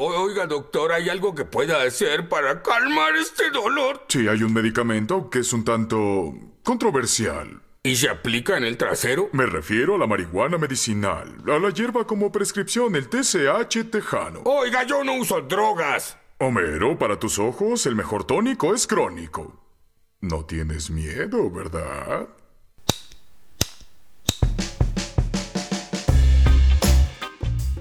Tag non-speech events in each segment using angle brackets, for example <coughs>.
Oiga, doctor, ¿hay algo que pueda hacer para calmar este dolor? Sí, hay un medicamento que es un tanto controversial. ¿Y se aplica en el trasero? Me refiero a la marihuana medicinal, a la hierba como prescripción, el TCH tejano. Oiga, yo no uso drogas. Homero, para tus ojos, el mejor tónico es crónico. No tienes miedo, ¿verdad?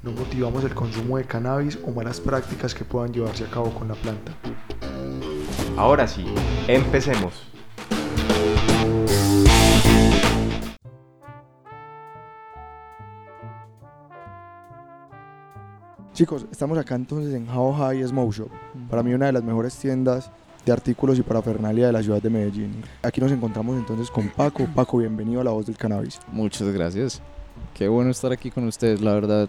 No motivamos el consumo de cannabis o malas prácticas que puedan llevarse a cabo con la planta. Ahora sí, empecemos. Chicos, estamos acá entonces en How High Smoke Shop. Para mí una de las mejores tiendas de artículos y parafernalia de la ciudad de Medellín. Aquí nos encontramos entonces con Paco. Paco, bienvenido a La Voz del Cannabis. Muchas gracias. Qué bueno estar aquí con ustedes, la verdad.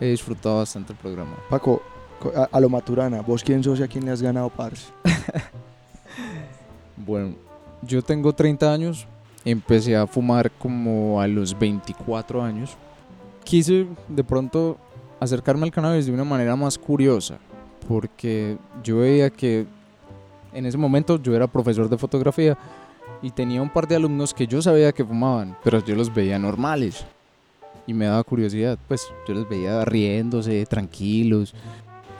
He disfrutado bastante el programa. Paco, co- a, a lo Maturana, ¿vos quién sos y a quién le has ganado parce? <laughs> Bueno, yo tengo 30 años. Empecé a fumar como a los 24 años. Quise de pronto acercarme al cannabis de una manera más curiosa. Porque yo veía que en ese momento yo era profesor de fotografía y tenía un par de alumnos que yo sabía que fumaban, pero yo los veía normales. Y me daba curiosidad, pues yo los veía riéndose, tranquilos.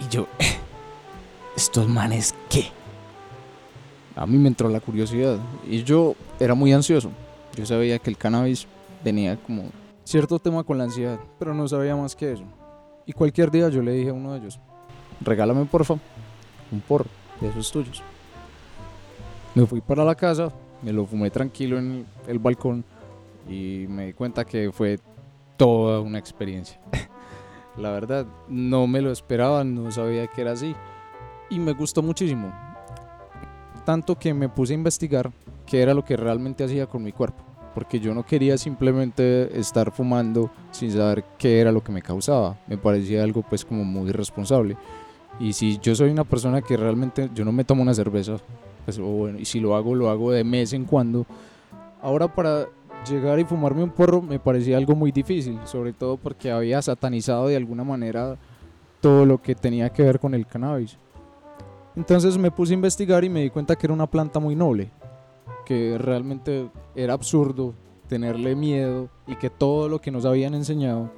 Y yo, <laughs> ¿estos manes qué? A mí me entró la curiosidad y yo era muy ansioso. Yo sabía que el cannabis tenía como cierto tema con la ansiedad, pero no sabía más que eso. Y cualquier día yo le dije a uno de ellos, regálame porfa un porro de esos tuyos. Me fui para la casa, me lo fumé tranquilo en el balcón y me di cuenta que fue toda una experiencia. <laughs> La verdad, no me lo esperaba, no sabía que era así. Y me gustó muchísimo. Tanto que me puse a investigar qué era lo que realmente hacía con mi cuerpo. Porque yo no quería simplemente estar fumando sin saber qué era lo que me causaba. Me parecía algo pues como muy irresponsable. Y si yo soy una persona que realmente yo no me tomo una cerveza, pues o bueno, y si lo hago, lo hago de mes en cuando. Ahora para llegar y fumarme un porro me parecía algo muy difícil, sobre todo porque había satanizado de alguna manera todo lo que tenía que ver con el cannabis. Entonces me puse a investigar y me di cuenta que era una planta muy noble, que realmente era absurdo tenerle miedo y que todo lo que nos habían enseñado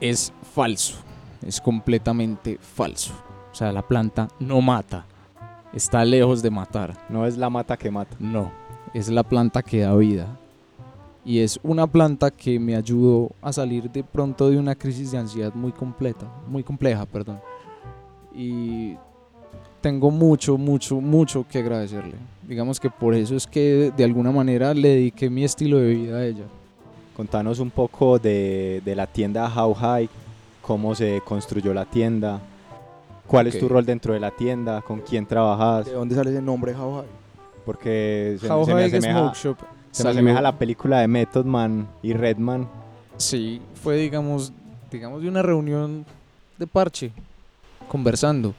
es falso, es completamente falso. O sea, la planta no mata, está lejos de matar. No es la mata que mata. No, es la planta que da vida. Y es una planta que me ayudó a salir de pronto de una crisis de ansiedad muy completa, muy compleja, perdón. Y tengo mucho, mucho, mucho que agradecerle. Digamos que por eso es que de alguna manera le dediqué mi estilo de vida a ella. Contanos un poco de, de la tienda How High, cómo se construyó la tienda, cuál es tu rol dentro de la tienda, con quién trabajas, ¿De dónde sale ese nombre How High? porque se, How se me High asemeja, Smoke Shop se me salió- asemeja a la película de Method Man y Redman. Sí, fue digamos, digamos de una reunión de parche, conversando,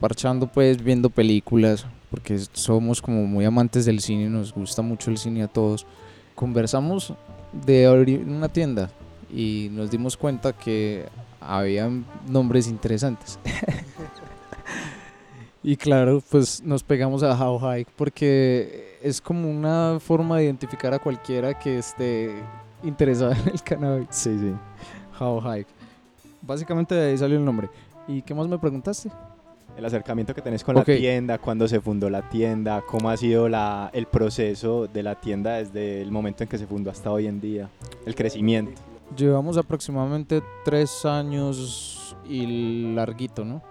parchando pues viendo películas, porque somos como muy amantes del cine, nos gusta mucho el cine a todos. Conversamos de abrir una tienda y nos dimos cuenta que había nombres interesantes. <laughs> y claro, pues nos pegamos a How High porque es como una forma de identificar a cualquiera que esté interesada en el cannabis. Sí, sí. How High. Básicamente de ahí salió el nombre. ¿Y qué más me preguntaste? El acercamiento que tenés con Ok. la tienda, cuándo se fundó la tienda, cómo ha sido la, el proceso de la tienda desde el momento en que se fundó hasta hoy en día, el crecimiento. Llevamos aproximadamente tres años y larguito, ¿no?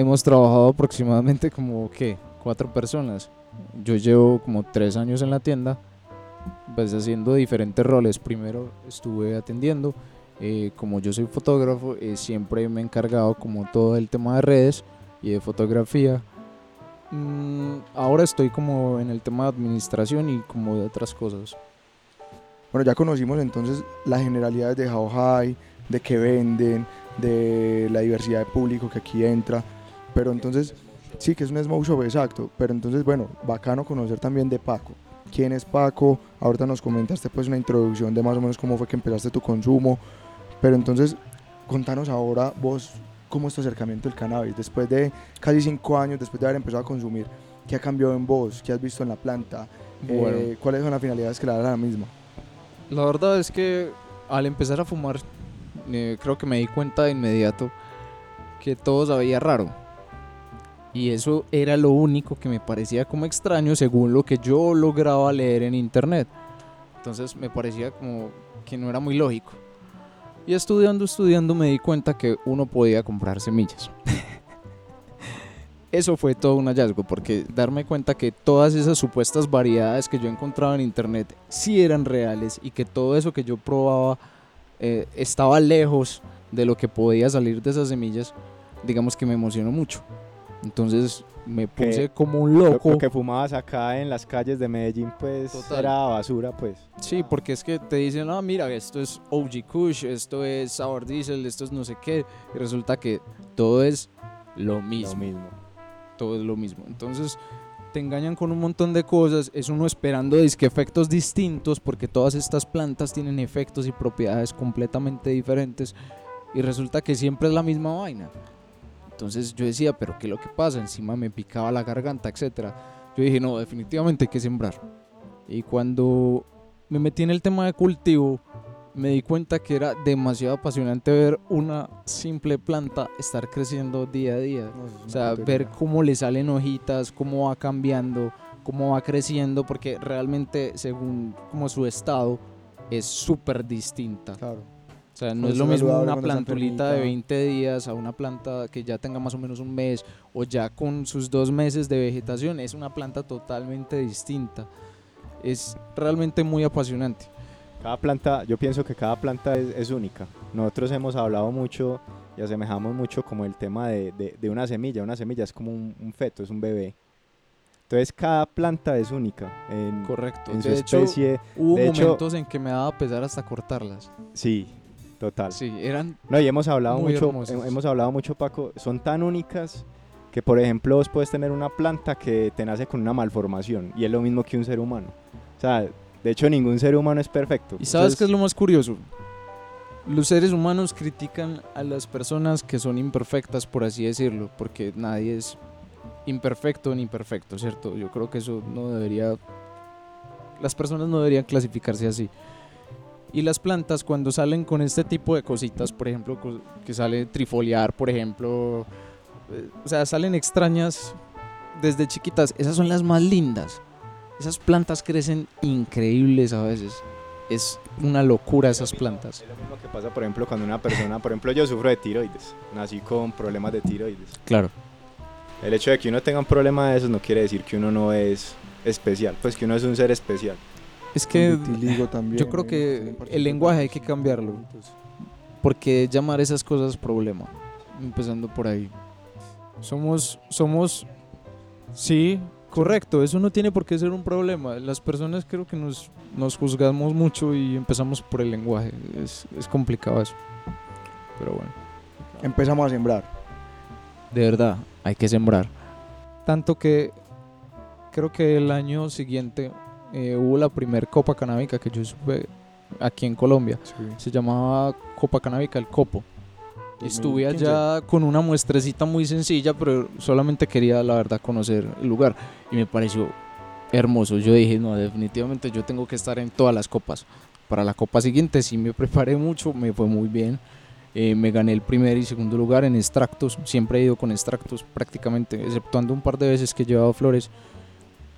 Hemos trabajado aproximadamente como, ¿qué? Cuatro personas. Yo llevo como tres años en la tienda, pues haciendo diferentes roles. Primero estuve atendiendo eh, como yo soy fotógrafo, eh, siempre me he encargado como todo el tema de redes y de fotografía. Mm, ahora estoy como en el tema de administración y como de otras cosas. Bueno, ya conocimos entonces las generalidades de How High, de qué venden, de la diversidad de público que aquí entra. Pero entonces, sí que es un smoke shop, exacto. Pero entonces, bueno, bacano conocer también de Paco. ¿Quién es Paco? Ahorita nos comentaste pues una introducción de más o menos cómo fue que empezaste tu consumo. Pero entonces, contanos ahora vos cómo es tu acercamiento al cannabis. Después de casi cinco años, después de haber empezado a consumir, ¿qué ha cambiado en vos? ¿Qué has visto en la planta? Bueno. Eh, ¿Cuáles son las finalidades que le da la misma? La verdad es que al empezar a fumar, eh, creo que me di cuenta de inmediato que todo sabía raro. Y eso era lo único que me parecía como extraño según lo que yo lograba leer en internet. Entonces me parecía como que no era muy lógico. Y estudiando, estudiando me di cuenta que uno podía comprar semillas. <laughs> Eso fue todo un hallazgo, porque darme cuenta que todas esas supuestas variedades que yo encontraba en internet sí eran reales y que todo eso que yo probaba eh, estaba lejos de lo que podía salir de esas semillas, digamos que me emocionó mucho. Entonces me puse como un Lo, loco. lo que fumabas acá en las calles de Medellín, pues Total. era basura, pues. Sí, porque es que te dicen, ah, mira, esto es OG Kush, esto es Sour Diesel, esto es no sé qué, y resulta que todo es lo mismo. Lo mismo. todo es lo mismo. Entonces te engañan con un montón de cosas, es uno esperando disque efectos distintos porque todas estas plantas tienen efectos y propiedades completamente diferentes y resulta que siempre es la misma vaina. Entonces yo decía, pero ¿qué es lo que pasa? Encima me picaba la garganta, etcétera. Yo dije, no, definitivamente hay que sembrar. Y cuando me metí en el tema de cultivo, me di cuenta que era demasiado apasionante ver una simple planta estar creciendo día a día. O sea, ver cómo le salen hojitas, cómo va cambiando, cómo va creciendo, porque realmente según como su estado es súper distinta. Claro. O sea, no Cuando es lo mismo una plantulita de enfermita. 20 días a una planta que ya tenga más o menos un mes o ya con sus dos meses de vegetación. Es una planta totalmente distinta. Es realmente muy apasionante. Cada planta, yo pienso que cada planta es, es única. Nosotros hemos hablado mucho y asemejamos mucho como el tema de, de- de una semilla. Una semilla es como un, un feto, es un bebé. Entonces cada planta es única. En, Correcto. en su de hecho, especie, hubo de hecho- momentos en que me daba pesar hasta cortarlas. sí, total. Sí, eran No, y hemos hablado Muy mucho, hermosas. hem- hemos hablado mucho, Paco, son tan únicas que, por ejemplo, vos puedes tener una planta que te nace con una malformación y es lo mismo que un ser humano. O sea, de hecho, ningún ser humano es perfecto. ¿Y sabes qué es Entonces, lo más curioso? Los seres humanos critican a las personas que son imperfectas, por así decirlo, porque nadie es imperfecto ni perfecto, ¿cierto? Yo creo que eso no debería... Las personas no deberían clasificarse así. Y las plantas cuando salen con este tipo de cositas, por ejemplo, que sale trifoliar, por ejemplo, eh, o sea, salen extrañas desde chiquitas, esas son las más lindas. Esas plantas crecen increíbles a veces. Es una locura esas plantas. Es lo mismo que pasa, por ejemplo, cuando una persona, por ejemplo, yo sufro de tiroides. Nací con problemas de tiroides. Claro. El hecho de que uno tenga un problema de esos no quiere decir que uno no es especial, pues que uno es un ser especial. Es que también, yo creo que el lenguaje hay que cambiarlo. porque llamar esas cosas problema. Empezando por ahí. Somos, somos, sí, correcto, eso no tiene por qué ser un problema. Las personas creo que nos, nos juzgamos mucho y empezamos por el lenguaje. Es, es complicado eso. Pero bueno. Empezamos a sembrar. De verdad, hay que sembrar. Tanto que creo que el año siguiente eh, hubo la primer copa canábica que yo supe aquí en Colombia. Se llamaba Copa Canábica El Copo. Estuve 2015. allá con una muestrecita muy sencilla, pero solamente quería, la verdad, conocer el lugar. Y me pareció hermoso. Yo dije, no, definitivamente yo tengo que estar en todas las copas. Para la copa siguiente sí me preparé mucho, me fue muy bien. Eh, me gané el primer y segundo lugar en extractos. Siempre he ido con extractos prácticamente, exceptuando un par de veces que he llevado flores.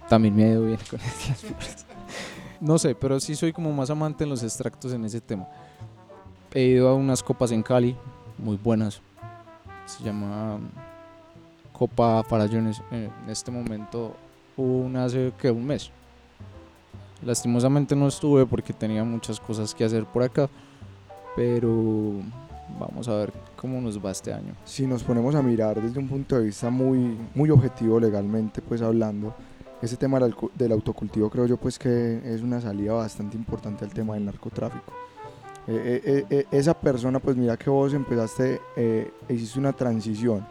También me ha ido bien con las flores. <laughs> No sé, pero sí soy como más amante en los extractos en ese tema. He ido a unas copas en Cali, muy buenas. Se llama mm, Copa Farallones. Eh, En este momento hubo una hace que un mes. Lastimosamente no estuve porque tenía muchas cosas que hacer por acá. pero vamos a ver cómo nos va este año. Si nos ponemos a mirar desde un punto de vista muy, muy objetivo legalmente, pues hablando, ese tema del, autocultivo creo yo pues que es una salida bastante importante al tema del narcotráfico. Eh, eh, eh, esa persona, pues mira que vos empezaste, eh, hiciste una transición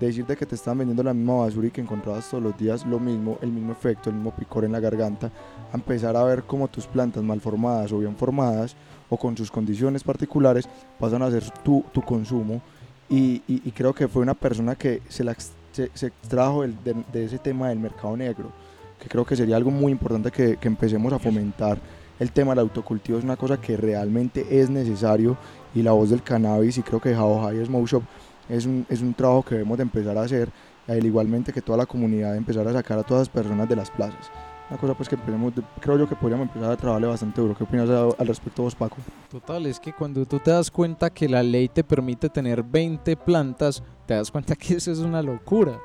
de decirte que te estaban vendiendo la misma basura y que encontrabas todos los días lo mismo, el mismo efecto, el mismo picor en la garganta, a empezar a ver cómo tus plantas mal formadas o bien formadas o con sus condiciones particulares pasan a ser tu, tu consumo y, y- y creo que fue una persona que se, la se, se extrajo del- de, de ese tema del mercado negro, que creo que sería algo muy importante que, que empecemos a fomentar. El tema del autocultivo es una cosa que realmente es necesario y la voz del cannabis y creo que How High Smoke Shop es un, es un trabajo que debemos de empezar a hacer, al igualmente que toda la comunidad empezar a sacar a todas las personas de las plazas. Una cosa pues que empecemos, de- creo yo que podríamos empezar a trabajarle bastante duro. ¿Qué opinas al respecto vos, Paco? Total, es que cuando tú te das cuenta que la ley te permite tener 20 plantas, te das cuenta que eso es una locura.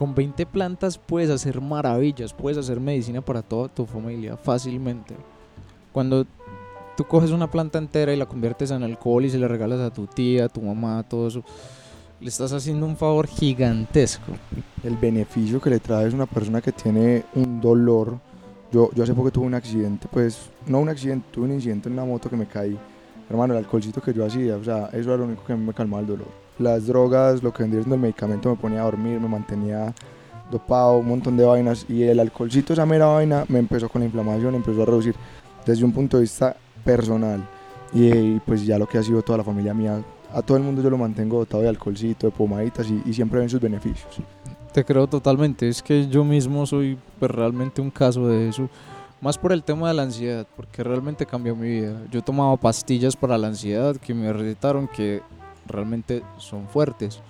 Con 20 plantas puedes hacer maravillas, puedes hacer medicina para toda tu familia fácilmente. Cuando tú coges una planta entera y la conviertes en alcohol y se la regalas a tu tía, a tu mamá, todo eso, le estás haciendo un favor gigantesco. el beneficio que le trae es una persona que tiene un dolor. Yo, yo hace poco tuve un accidente, pues no un accidente, tuve un incidente en una moto que me caí. Hermano, el alcoholcito que yo hacía, o sea, eso era lo único que a me calmaba el dolor. Las drogas, lo que vendría siendo el medicamento me ponía a dormir, me mantenía dopado, un montón de vainas. Y el alcoholcito, esa mera vaina, me empezó con la inflamación, empezó a reducir desde un punto de vista personal. Y, y, pues ya lo que ha sido toda la familia mía, a todo el mundo yo lo mantengo dotado de alcoholcito, de pomaditas y, y siempre ven sus beneficios. Te creo totalmente, es que yo mismo soy pues, realmente un caso de eso. Más por el tema de la ansiedad, porque realmente cambió mi vida. Yo tomaba pastillas para la ansiedad que me recetaron que realmente son fuertes.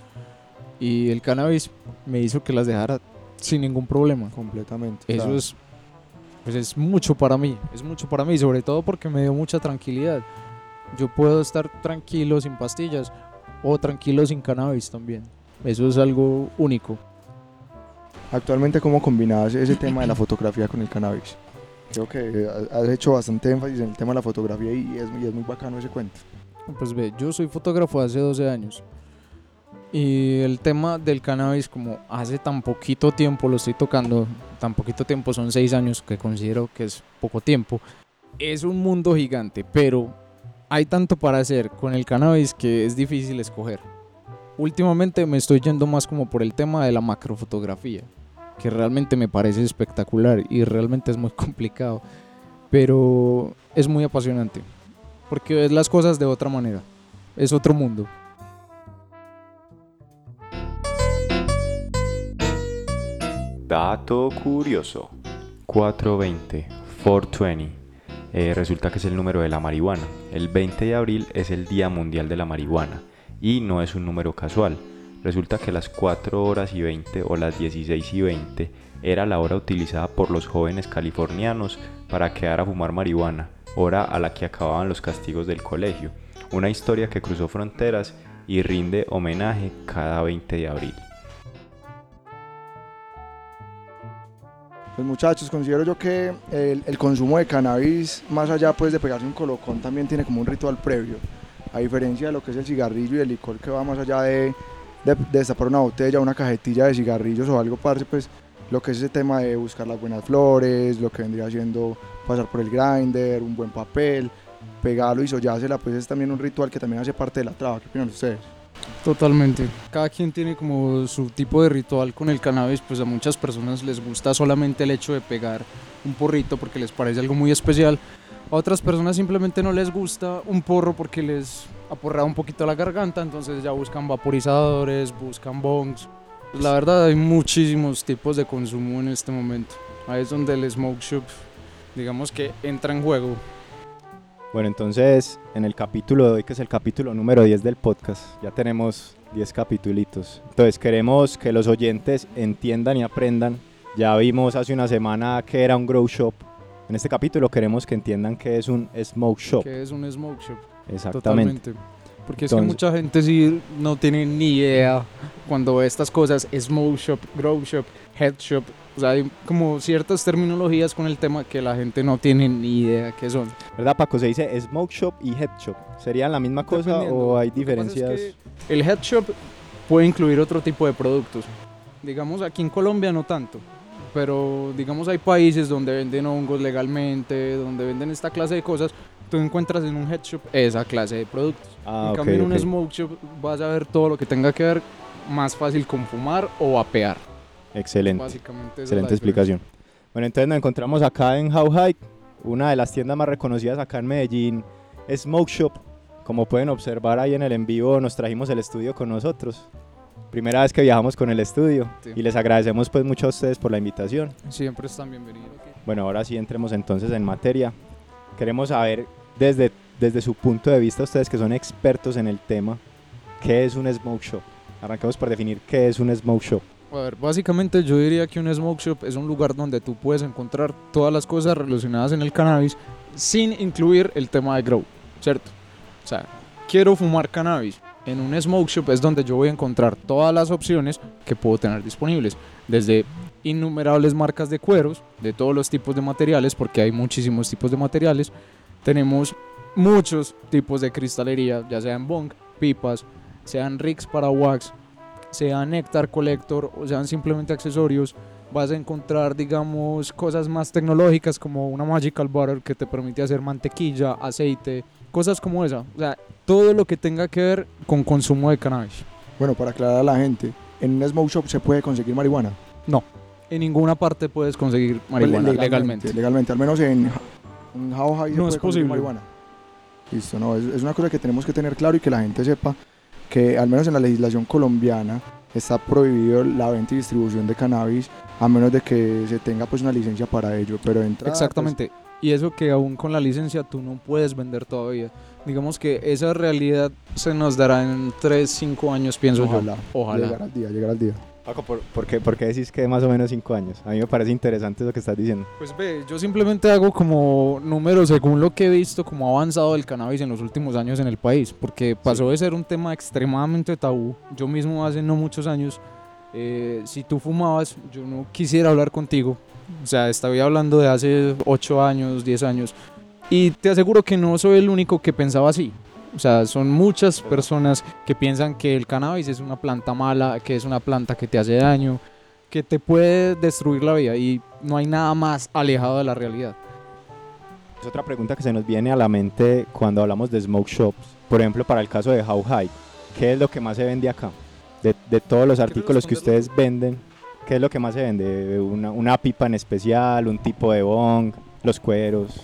Y el cannabis me hizo que las dejara sin ningún problema. Completamente. Eso claro. es, pues es mucho para mí, es mucho para mí, sobre todo porque me dio mucha tranquilidad. Yo puedo estar tranquilo sin pastillas o tranquilo sin cannabis también. Eso es algo único. Actualmente, ¿cómo combinabas ese tema de la fotografía con el cannabis? Creo que has hecho bastante énfasis en el tema de la fotografía y es, y es muy bacano ese cuento. Pues ve, yo soy fotógrafo hace 12 años. Y el tema del cannabis, como hace tan poquito tiempo lo estoy tocando, tan poquito tiempo, son 6 años que considero que es poco tiempo, es un mundo gigante, pero hay tanto para hacer con el cannabis que es difícil escoger. Últimamente me estoy yendo más como por el tema de la macrofotografía, que realmente me parece espectacular y realmente es muy <laughs> complicado, pero es muy apasionante porque ves las cosas de otra manera. Es otro mundo. Dato curioso. 420, 420. Eh, resulta que es el número de la marihuana. El 20 de abril es el Día Mundial de la Marihuana y no es un número casual. Resulta que las 4 horas y 20 o las 16 y 20 era la hora utilizada por los jóvenes californianos para quedar a fumar marihuana, hora a la que acababan los castigos del colegio. Una historia que cruzó fronteras y rinde homenaje cada 20 de abril. Pues muchachos, considero yo que el, consumo de cannabis, más allá pues de pegarse un colocón, también tiene como un ritual previo. A diferencia de lo que es el cigarrillo y el licor que va más allá de, de, de destapar una botella, una cajetilla de cigarrillos o algo, parce, pues lo que es ese tema de buscar las buenas flores, lo que vendría siendo pasar por el grinder, un buen papel, pegarlo y sollársela, pues es también un ritual que también hace parte de la traba. ¿Qué opinan ustedes? Totalmente. Cada quien tiene como su tipo de ritual con el cannabis, pues a muchas personas les gusta solamente el hecho de pegar un porrito porque les parece algo muy especial. A otras personas simplemente no les gusta un porro porque les aporrea un poquito la garganta, entonces ya buscan vaporizadores, buscan bongs. Pues la verdad hay muchísimos tipos de consumo en este momento. Ahí es donde el smoke shop, digamos que entra en juego. Bueno, entonces en el capítulo de hoy, que es el capítulo número 10 del podcast, ya tenemos 10 capitulitos. Entonces queremos que los oyentes entiendan y aprendan. Ya vimos hace una semana que era un grow shop. En este capítulo queremos que entiendan que es un smoke shop. Que es un smoke shop. Exactamente. Totalmente. Porque es que Entonces- mucha gente sí no tiene ni idea cuando ve estas cosas, smoke shop, grow shop, head shop, O sea, hay como ciertas terminologías con el tema que la gente no tiene ni idea qué son. ¿Verdad, Paco? Se dice smoke shop y head shop. ¿Serían la misma cosa o hay es diferencias? que el head shop puede incluir otro tipo de productos. Digamos, aquí en Colombia no tanto. Pero digamos hay países donde venden hongos legalmente, donde venden esta clase de cosas. Tú encuentras en un head shop esa clase de productos. Ah, en cambio en un ok. smoke shop vas a ver todo lo que tenga que ver más fácil con fumar o vapear. Excelente. Básicamente Excelente diferencia. explicación. Bueno, entonces nos encontramos acá en How High, una de las tiendas más reconocidas acá en Medellín, Smoke Shop. Como pueden observar ahí en el en vivo, nos trajimos el estudio con nosotros. Primera vez que viajamos con el estudio Sí. y les agradecemos pues mucho a ustedes por la invitación. Siempre están bienvenidos. Bueno, ahora sí entremos entonces en materia. Queremos saber desde, desde su punto de vista, ustedes que son expertos en el tema, ¿qué es un smoke shop? Arranquemos por definir qué es un smoke shop. A ver, básicamente yo diría que un smoke shop es un lugar donde tú puedes encontrar todas las cosas relacionadas en el cannabis sin incluir el tema de grow, ¿cierto? O sea, quiero fumar cannabis. En un smoke shop es donde yo voy a encontrar todas las opciones que puedo tener disponibles, desde innumerables marcas de cueros, de todos los tipos de materiales, porque hay muchísimos tipos de materiales. Tenemos muchos tipos de cristalería, ya sean bong, pipas, sean rigs para wax, sean Nectar Collector o sean simplemente accesorios, vas a encontrar, digamos, cosas más tecnológicas como una Magical Butter que te permite hacer mantequilla, aceite, cosas como esa. O sea, todo lo que tenga que ver con consumo de cannabis. Bueno, para aclarar a la gente, en un smoke shop se puede conseguir marihuana. En ninguna parte puedes conseguir marihuana Pues, legalmente. Legalmente, al menos en, en How High se No puede es posible. marihuana. Listo, no, es, es una cosa que tenemos que tener claro y que la gente sepa que al menos en la legislación colombiana está prohibido la venta y distribución de cannabis a menos de que se tenga pues una licencia para ello, pero entrada, pues, Exactamente. Y eso que aún con la licencia tú no puedes vender todavía. Digamos que esa realidad se nos dará en 3, 5 años, pienso ojalá, yo. Ojalá. llegar al día, llegar al día. Paco, ¿por, por qué, por qué decís que más o menos cinco años? A mí me parece interesante eso que estás diciendo. Pues ve, yo simplemente hago como números según lo que he visto como ha avanzado el cannabis en los últimos años en el país, porque pasó de ser un tema extremadamente tabú. Yo mismo hace no muchos años, eh, si tú fumabas, yo no quisiera hablar contigo. O sea, estaba hablando de hace 8 años, 10 años. Y te aseguro que no soy el único que pensaba así. O sea, son muchas personas que piensan que el cannabis es una planta mala, que es una planta que te hace daño, que te puede destruir la vida y no hay nada más alejado de la realidad. Es otra pregunta que se nos viene a la mente cuando hablamos de smoke shops. Por ejemplo, para el caso de How High, ¿qué es lo que más se vende acá? De, de todos los artículos que ustedes venden, ¿qué es lo que más se vende? Una, una pipa en especial, un tipo de bong, los cueros.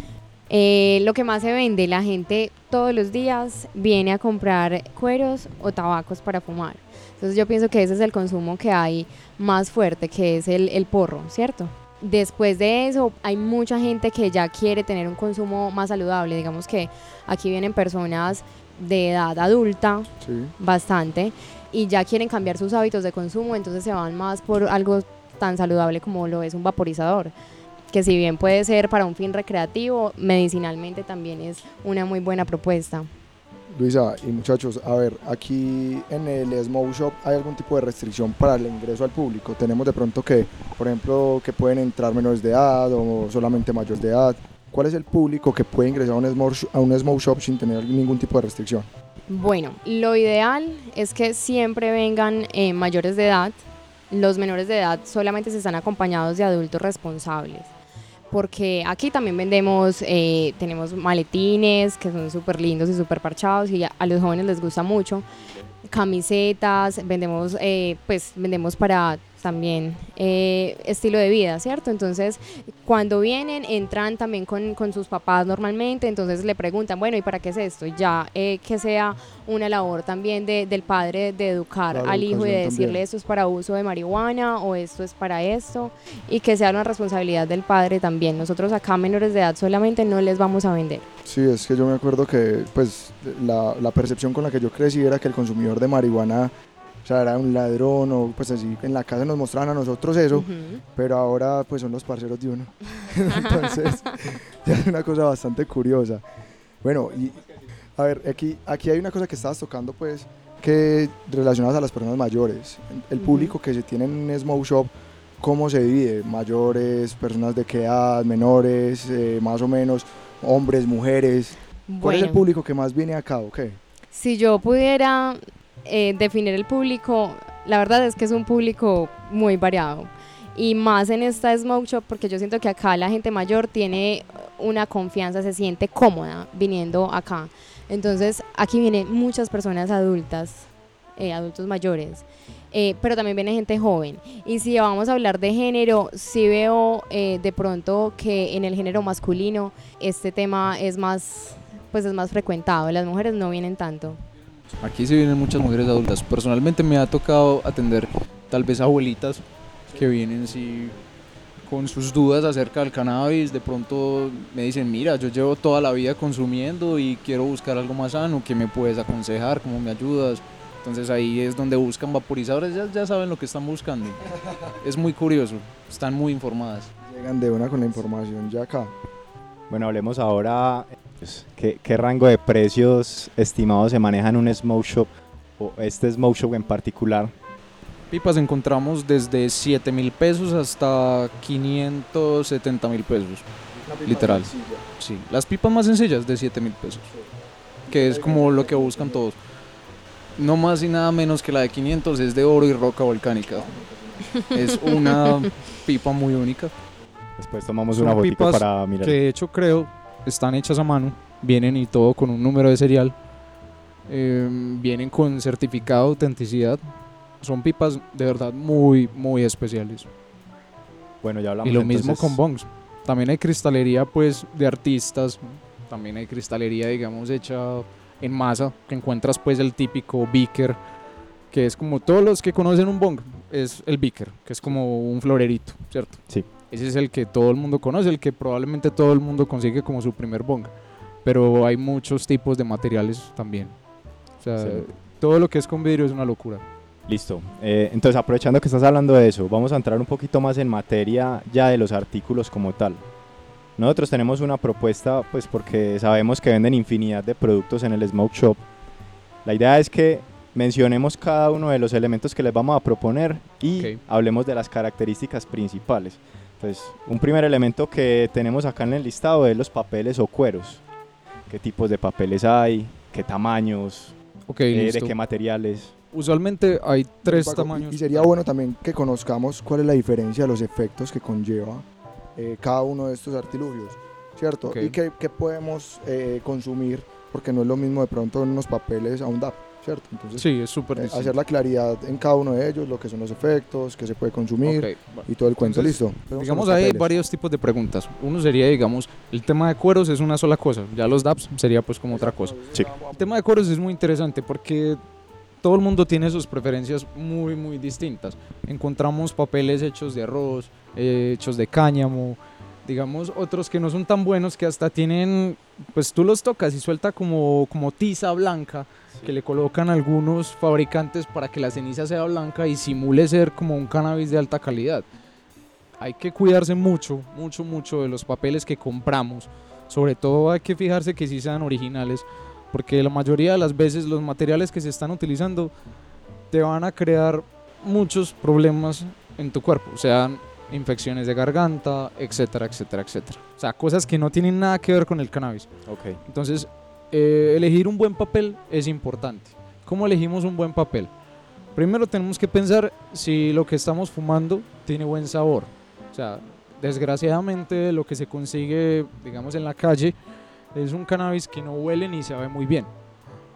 Eh, lo que más se vende, la gente todos los días viene a comprar cueros o tabacos para fumar. Entonces yo pienso que ese es el consumo que hay más fuerte, que es el, el porro, ¿cierto? Después de eso hay mucha gente que ya quiere tener un consumo más saludable. Digamos que aquí vienen personas de edad adulta, Sí. bastante, y ya quieren cambiar sus hábitos de consumo, entonces se van más por algo tan saludable como lo es un vaporizador, que si bien puede ser para un fin recreativo, medicinalmente también es una muy buena propuesta. Luisa y muchachos, a ver, aquí en el Smoke Shop hay algún tipo de restricción para el ingreso al público. Tenemos de pronto que, por ejemplo, que pueden entrar menores de edad o solamente mayores de edad. ¿Cuál es el público que puede ingresar a un Smoke, Sh- a un smoke Shop sin tener ningún tipo de restricción? Bueno, lo ideal es que siempre vengan eh, mayores de edad. Los menores de edad solamente se están acompañados de adultos responsables. Porque aquí también vendemos, eh, tenemos maletines que son súper lindos y súper parchados y a, los jóvenes les gusta mucho. Camisetas, vendemos, eh, pues vendemos para también eh, estilo de vida, ¿cierto? Entonces, cuando vienen, entran también con, con sus papás normalmente, entonces le preguntan, bueno, ¿y para qué es esto? Ya eh, que sea una labor también de- del padre de educar al hijo y de decirle también. esto es para uso de marihuana o esto es para esto y que sea una responsabilidad del padre también. Nosotros acá menores de edad solamente no les vamos a vender. Sí, es que yo me acuerdo que pues la, la percepción con la que yo crecí era que el consumidor de marihuana o sea, era un ladrón o pues así en la casa nos mostraban a nosotros eso, Ujú. pero ahora pues son los parceros de uno. <laughs> Entonces, <laughs> ya es una cosa bastante curiosa. Bueno, y a ver, aquí, aquí hay una cosa que estabas tocando pues que relacionadas a las personas mayores. El público que se tiene en un smoke shop ¿cómo se divide? ¿Mayores, personas de qué edad, menores, eh, más o menos, hombres, mujeres? ¿Cuál es el Bueno. público que más viene acá o qué? Si yo pudiera eh, definir el público, la verdad es que es un público muy variado. Y más en esta Smoke Shop, porque yo siento que acá la gente mayor tiene una confianza, se siente cómoda viniendo acá. Entonces, aquí vienen muchas personas adultas, eh, adultos mayores, eh, pero también viene gente joven. Y si vamos a hablar de género, sí veo eh, de pronto que en el género masculino este tema es más, pues es más frecuentado. Las mujeres no vienen tanto. Aquí sí vienen muchas mujeres adultas. Personalmente me ha tocado atender tal vez abuelitas que vienen sí con sus dudas acerca del cannabis. De pronto me dicen, mira, yo llevo toda la vida consumiendo y quiero buscar algo más sano. ¿Qué me puedes aconsejar? ¿Cómo me ayudas? Entonces ahí es donde buscan vaporizadores. Ya, ya saben lo que están buscando. Es muy curioso. Están muy informadas. Llegan de una con la información ya acá. Bueno, hablemos ahora. Pues, ¿qué, qué rango de precios estimados se maneja en un smoke shop? O este smoke shop en particular. Pipas encontramos desde 7 mil pesos hasta 570 mil pesos. Literal. Sí, las pipas más sencillas de 7 mil pesos. Que es como lo que buscan todos. No más y nada menos que la de 500 es de oro y roca volcánica. <laughs> Es una pipa muy única. Después tomamos Son una pipas para mirar. Que de hecho creo están hechas a mano. Vienen y todo con un número de serial. eh, vienen con certificado de autenticidad. Son pipas de verdad muy, muy especiales. Bueno, ya hablamos Y lo mismo con bongs. También hay cristalería pues de artistas, también hay cristalería digamos hecha en masa, que encuentras pues el típico beaker, que es como todos los que conocen un bong, es el beaker, que es como un florerito, ¿cierto? Sí. Ese es el que todo el mundo conoce, el que probablemente todo el mundo consigue como su primer bong. Pero hay muchos tipos de materiales también. O sea, Sí. todo lo que es con vidrio es una locura. Listo. Eh, entonces, aprovechando que estás hablando de eso, vamos a entrar un poquito más en materia ya de los artículos como tal. Nosotros tenemos una propuesta, pues porque sabemos que venden infinidad de productos en el Smoke Shop. La idea es que mencionemos cada uno de los elementos que les vamos a proponer y Ok. hablemos de las características principales. Entonces, un primer elemento que tenemos acá en el listado es los papeles o cueros. ¿Qué tipos de papeles hay? ¿Qué tamaños? Eh, ¿De qué materiales? Usualmente hay tres Paco, tamaños. Y sería bueno también que conozcamos cuál es la diferencia de los efectos que conlleva eh, cada uno de estos artilugios, ¿cierto? Y qué, qué podemos eh, consumir, porque no es lo mismo de pronto en unos papeles a un DAP, ¿cierto? Entonces, Sí, es súper eh, hacer la claridad en cada uno de ellos, lo que son los efectos, qué se puede consumir bueno. y todo el cuento, Entonces, listo. Digamos, hay varios tipos de preguntas. Uno sería, digamos, el tema de cueros es una sola cosa. Ya los DAPs sería pues como otra cosa. Sí. El tema de cueros es muy interesante porque todo el mundo tiene sus preferencias muy, muy distintas. Encontramos papeles hechos de arroz, eh, hechos de cáñamo, digamos, otros que no son tan buenos que hasta tienen, pues tú los tocas y suelta como, como tiza blanca que le colocan algunos fabricantes para que la ceniza sea blanca y simule ser como un cannabis de alta calidad. Hay que cuidarse mucho, mucho, mucho de los papeles que compramos. Sobre todo hay que fijarse que sí sean originales, porque la mayoría de las veces los materiales que se están utilizando te van a crear muchos problemas en tu cuerpo, o sea, infecciones de garganta, etcétera, etcétera, etcétera. O sea, cosas que no tienen nada que ver con el cannabis. Ok. Entonces, eh, elegir un buen papel es importante. ¿Cómo elegimos un buen papel? Primero tenemos que pensar si lo que estamos fumando tiene buen sabor. O sea, desgraciadamente lo que se consigue, digamos, en la calle es un cannabis que no huele ni sabe muy bien,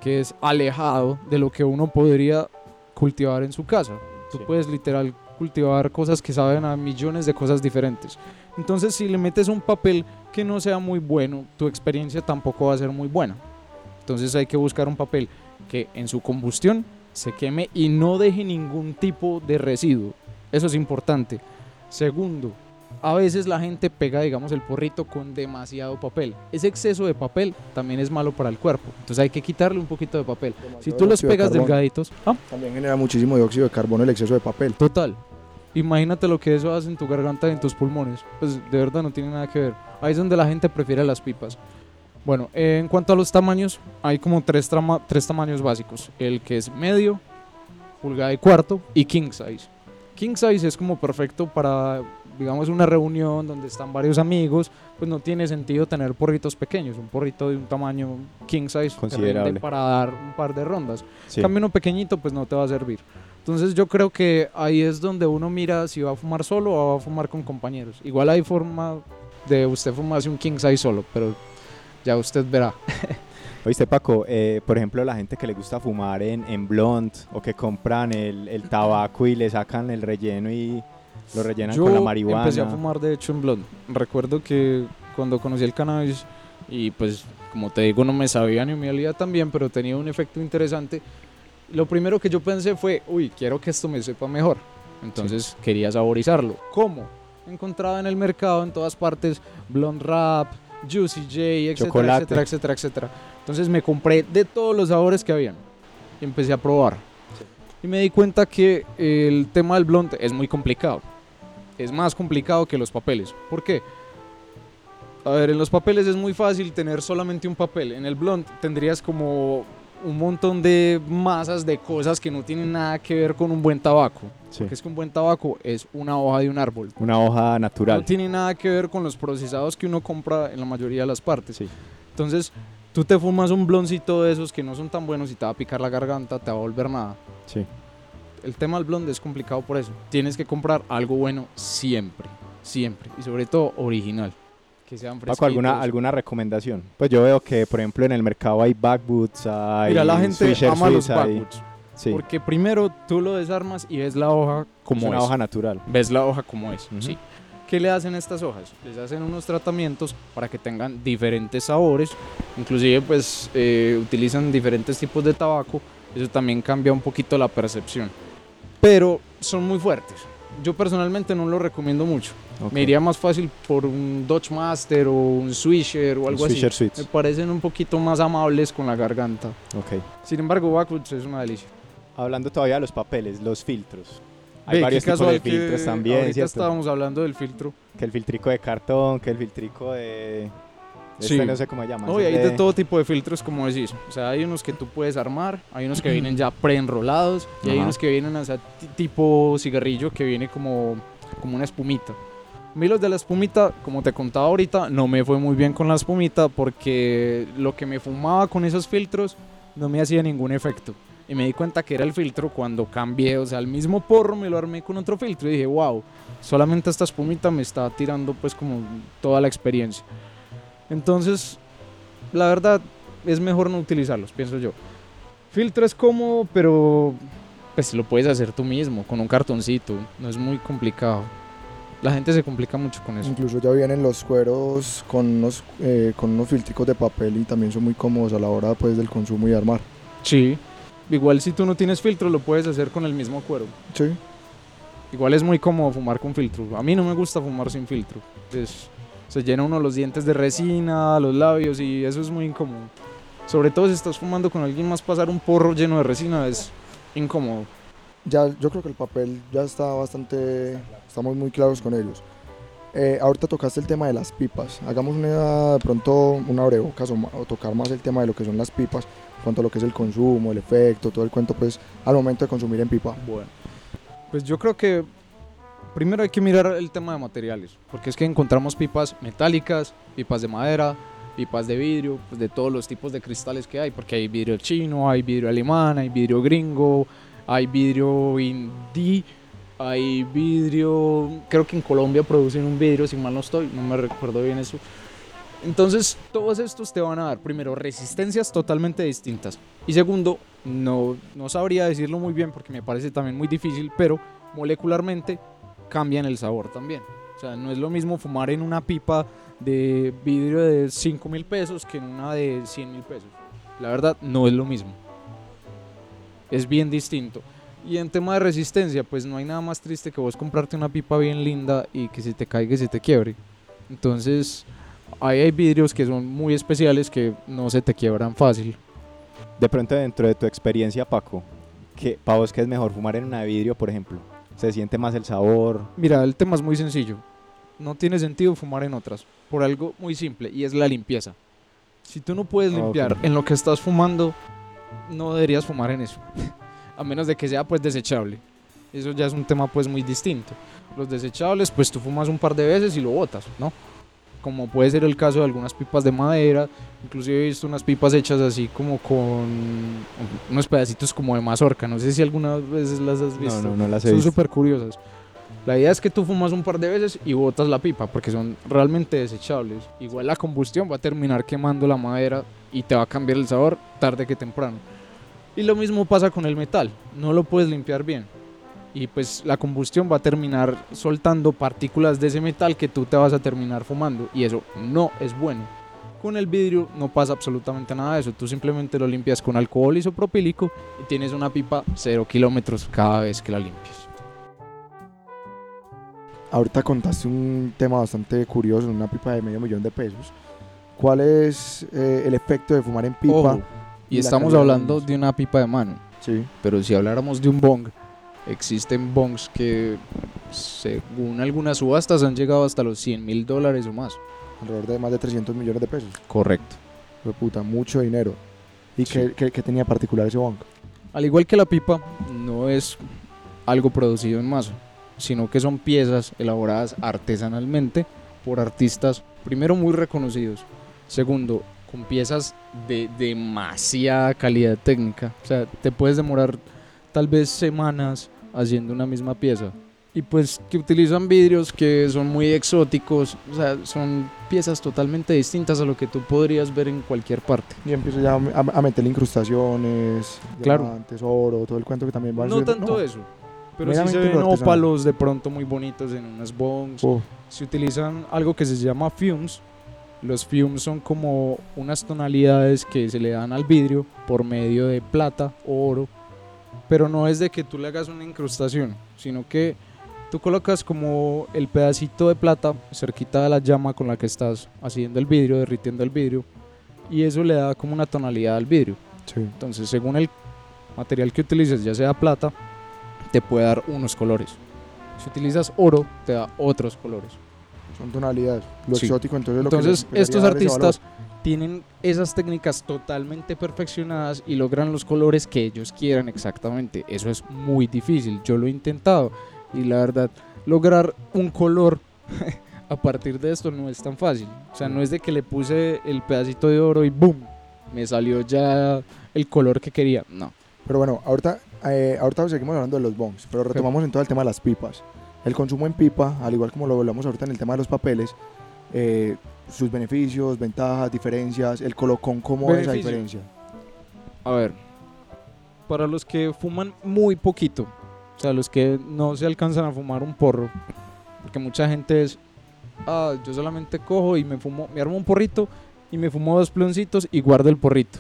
que es alejado de lo que uno podría cultivar en su casa. Tú Sí. puedes literal cultivar cosas que saben a millones de cosas diferentes. Entonces, si le metes un papel que no sea muy bueno, tu experiencia tampoco va a ser muy buena. Entonces hay que buscar un papel que en su combustión se queme y no deje ningún tipo de residuo. Eso es importante. Segundo, a veces la gente pega, digamos, el porrito con demasiado papel. Ese exceso de papel también es malo para el cuerpo. Entonces hay que quitarle un poquito de papel. Si Demasiado tú los de pegas carbono. delgaditos, ah, También genera muchísimo dióxido de carbono el exceso de papel. Total. Imagínate lo que eso hace en tu garganta y en tus pulmones. Pues de verdad no tiene nada que ver. Ahí es donde la gente prefiere las pipas. Bueno, eh, en cuanto a los tamaños, hay como tres, trama- tres tamaños básicos. El que es medio, pulgada y cuarto y king size. King size es como perfecto para, digamos, una reunión donde están varios amigos, pues no tiene sentido tener porritos pequeños, un porrito de un tamaño king size Considerable. para dar un par de rondas. Sí. En cambio uno pequeñito pues no te va a servir. Entonces yo creo que ahí es donde uno mira si va a fumar solo o va a fumar con compañeros. Igual hay forma de usted fumarse un king size solo, pero ya usted verá. <laughs> Oíste, Paco, eh, por ejemplo, la gente que le gusta fumar en, en blunt o que compran el, el tabaco y le sacan el relleno y lo rellenan Yo con la marihuana. empecé a fumar de hecho en blond. Recuerdo que cuando conocí el cannabis y pues como te digo no me sabía ni me olía tan bien, pero tenía un efecto interesante. Lo primero que yo pensé fue, uy, quiero que esto me sepa mejor. Entonces quería saborizarlo. ¿Cómo? Encontraba en el mercado en todas partes blond wrap, juicy J, etcétera, Chocolate. etcétera, etcétera, etcétera. Entonces me compré de todos los sabores que habían y empecé a probar. Y me di cuenta que el tema del blond es muy complicado es más complicado que los papeles. ¿Por qué? A ver, en los papeles es muy fácil tener solamente un papel. En el blond tendrías como un montón de masas de cosas que no tienen nada que ver con un buen tabaco. Sí. Porque es que un buen tabaco es una hoja de un árbol. Una hoja No natural. tiene nada que ver con los procesados que uno compra en la mayoría de las partes. Sí. Entonces, tú te fumas un bloncito de esos que no son tan buenos y te va a picar la garganta, te va a volver nada. Sí. El tema del blonde es complicado por eso. Tienes que comprar algo bueno siempre, siempre. Y sobre todo original. Que sean. Paco, ¿alguna, ¿alguna recomendación? Pues yo veo que, por ejemplo, en el mercado hay backwoods, hay Mira, la gente Swisher ama los Swiss, hay- backwoods. Sí, Porque primero tú lo desarmas y ves la hoja es como una es. hoja natural. Ves la hoja como es, Ujú. sí. ¿Qué le hacen a estas hojas? Les hacen unos tratamientos para que tengan diferentes sabores. Inclusive pues eh, utilizan diferentes tipos de tabaco. Eso también cambia un poquito la percepción. Pero son muy fuertes. Yo personalmente no lo recomiendo mucho. Me iría más fácil por un Dodge Master o un Swisher o Un algo así. Swisher Sweets. Me parecen un poquito más amables con la garganta. Ok. Sin embargo, Backwoods es una delicia. Hablando todavía de los papeles, los filtros. Hay Ve, varios tipos de filtros también, Ahorita ¿cierto? estábamos hablando del filtro. Que el filtrico de cartón, que el filtrico de... de Sí. Este no sé cómo se llama. No, y hay es de todo tipo de filtros, como decís. O sea, hay unos que tú puedes armar, hay unos que vienen ya preenrolados y hay Ajá. unos que vienen o sea, ti- tipo cigarrillo que viene como, como una espumita. A mí los de la espumita, como te contaba ahorita, no me fue muy bien con la espumita porque lo que me fumaba con esos filtros no me hacía ningún efecto. Y me di cuenta que era el filtro cuando cambié, o sea, el mismo porro me lo armé con otro filtro y dije, wow, solamente esta espumita me está tirando pues como toda la experiencia. Entonces, la verdad, es mejor no utilizarlos, pienso yo. Filtro es cómodo, pero pues lo puedes hacer tú mismo, con un cartoncito, no es muy complicado. La gente se complica mucho con eso. Incluso ya vienen los cueros con unos, eh, con unos filtricos de papel y también son muy cómodos a la hora pues, del consumo y armar. Sí, igual si tú no tienes filtro lo puedes hacer con el mismo cuero. Sí. Igual es muy cómodo fumar con filtro. A mí no me gusta fumar sin filtro. Es- se llena uno los dientes de resina, los labios y eso es muy incómodo. Sobre todo si estás fumando con alguien más, pasar un porro lleno de resina es incómodo. Ya, yo creo que el papel ya está bastante, estamos muy claros con ellos. Eh, ahorita tocaste el tema de las pipas. Hagamos una, de pronto una abrebocas o, o tocar más el tema de lo que son las pipas, cuanto a lo que es el consumo, el efecto, todo el cuento, pues al momento de consumir en pipa. Bueno, pues yo creo que primero hay que mirar el tema de materiales, porque es que encontramos pipas metálicas, pipas de madera, pipas de vidrio, pues de todos los tipos de cristales que hay, porque hay vidrio chino, hay vidrio alemán, hay vidrio gringo, hay vidrio indí, hay vidrio, creo que en Colombia producen un vidrio, si mal no estoy, no me recuerdo bien eso. Entonces, todos estos te van a dar, primero, resistencias totalmente distintas. Y segundo, no, no sabría decirlo muy bien porque me parece también muy difícil, pero molecularmente cambian el sabor también. O sea, no es lo mismo fumar en una pipa de vidrio de 5 mil pesos que en una de 100 mil pesos. La verdad, no es lo mismo. Es bien distinto. Y en tema de resistencia, pues no hay nada más triste que vos comprarte una pipa bien linda y que se te caiga y se te quiebre. Entonces, ahí hay vidrios que son muy especiales que no se te quiebran fácil. De pronto, dentro de tu experiencia, Paco, ¿qué, ¿para vos qué es mejor? ¿Fumar en una vidrio, por ejemplo? ¿Se siente más el sabor? Mira, el tema es muy sencillo. No tiene sentido fumar en otras. Por algo muy simple y es la limpieza. Si tú no puedes Ah, limpiar en lo que estás fumando, no deberías fumar en eso. <laughs> A menos de que sea pues desechable. Eso ya es un tema pues muy distinto. Los desechables, pues tú fumas un par de veces y lo botas, ¿no? Como puede ser el caso de algunas pipas de madera, inclusive he visto unas pipas hechas así como con unos pedacitos como de mazorca, no sé si algunas veces las has visto. No, no, no las he Son súper curiosas. La idea es que tú fumas un par de veces y botas la pipa, porque son realmente desechables. Igual la combustión va a terminar quemando la madera y te va a cambiar el sabor tarde que temprano. Y lo mismo pasa con el metal, no lo puedes limpiar bien. Y pues la combustión va a terminar soltando partículas de ese metal que tú te vas a terminar fumando. Y eso no es bueno. Con el vidrio no pasa absolutamente nada de eso. Tú simplemente lo limpias con alcohol isopropílico y tienes una pipa 0 kilómetros cada vez que la limpias. Ahorita contaste un tema bastante curioso, una pipa de medio millón de pesos. ¿Cuál es eh, el efecto de fumar en pipa? Ojo, y y estamos hablando de una pipa de mano. Sí. Pero si habláramos de un bong, existen bongs que según algunas subastas han llegado hasta los 100 mil dólares o más. Alrededor de más de 300 millones de pesos. Correcto. Fue puta, mucho dinero. ¿Y Sí. qué, qué- qué tenía particular ese bong? Al igual que la pipa, no es algo producido en masa, sino que son piezas elaboradas artesanalmente por artistas, primero muy reconocidos, segundo, con piezas de demasiada calidad técnica. O sea, te puedes demorar tal vez semanas haciendo una misma pieza. Y pues que utilizan vidrios que son muy exóticos, o sea, son piezas totalmente distintas a lo que tú podrías ver en cualquier parte. Y empiezo ya a, a meterle incrustaciones, Claro. diamantes, oro, todo el cuento que también va No tanto eso, pero sí se ven ópalos de pronto muy bonitos en unas bongs. Uf, Se utilizan algo que se llama fumes. Los fumes son como unas tonalidades que se le dan al vidrio por medio de plata o oro. Pero no es de que tú le hagas una incrustación, sino que tú colocas como el pedacito de plata cerquita de la llama con la que estás haciendo el vidrio, derritiendo el vidrio. Y eso le da como una tonalidad al vidrio. sí. Entonces, según el material que utilices, ya sea plata, te puede dar unos colores. Si utilizas oro, te da otros colores. Son tonalidades. Lo Sí. exótico, entonces lo Entonces, estos artistas tienen esas técnicas totalmente perfeccionadas y logran los colores que ellos quieran exactamente. Eso es muy difícil. Yo lo he intentado y la verdad, lograr un color <laughs> a partir de esto no es tan fácil. O sea, no es de que le puse el pedacito de oro y ¡boom! Me salió ya el color que quería. No. Pero bueno, ahorita, eh, ahorita seguimos hablando de los bongs, pero retomamos en todo el tema de las pipas. El consumo en pipa, al igual como lo hablamos ahorita en el tema de los papeles, eh, sus beneficios, ventajas, diferencias, el colocón, ¿cómo es esa Beneficio. diferencia? A ver, para los que fuman muy poquito, o sea, los que no se alcanzan a fumar un porro, porque mucha gente es, ah, yo solamente cojo y me fumo, me armo un porrito y me fumo dos ploncitos y guardo el porrito.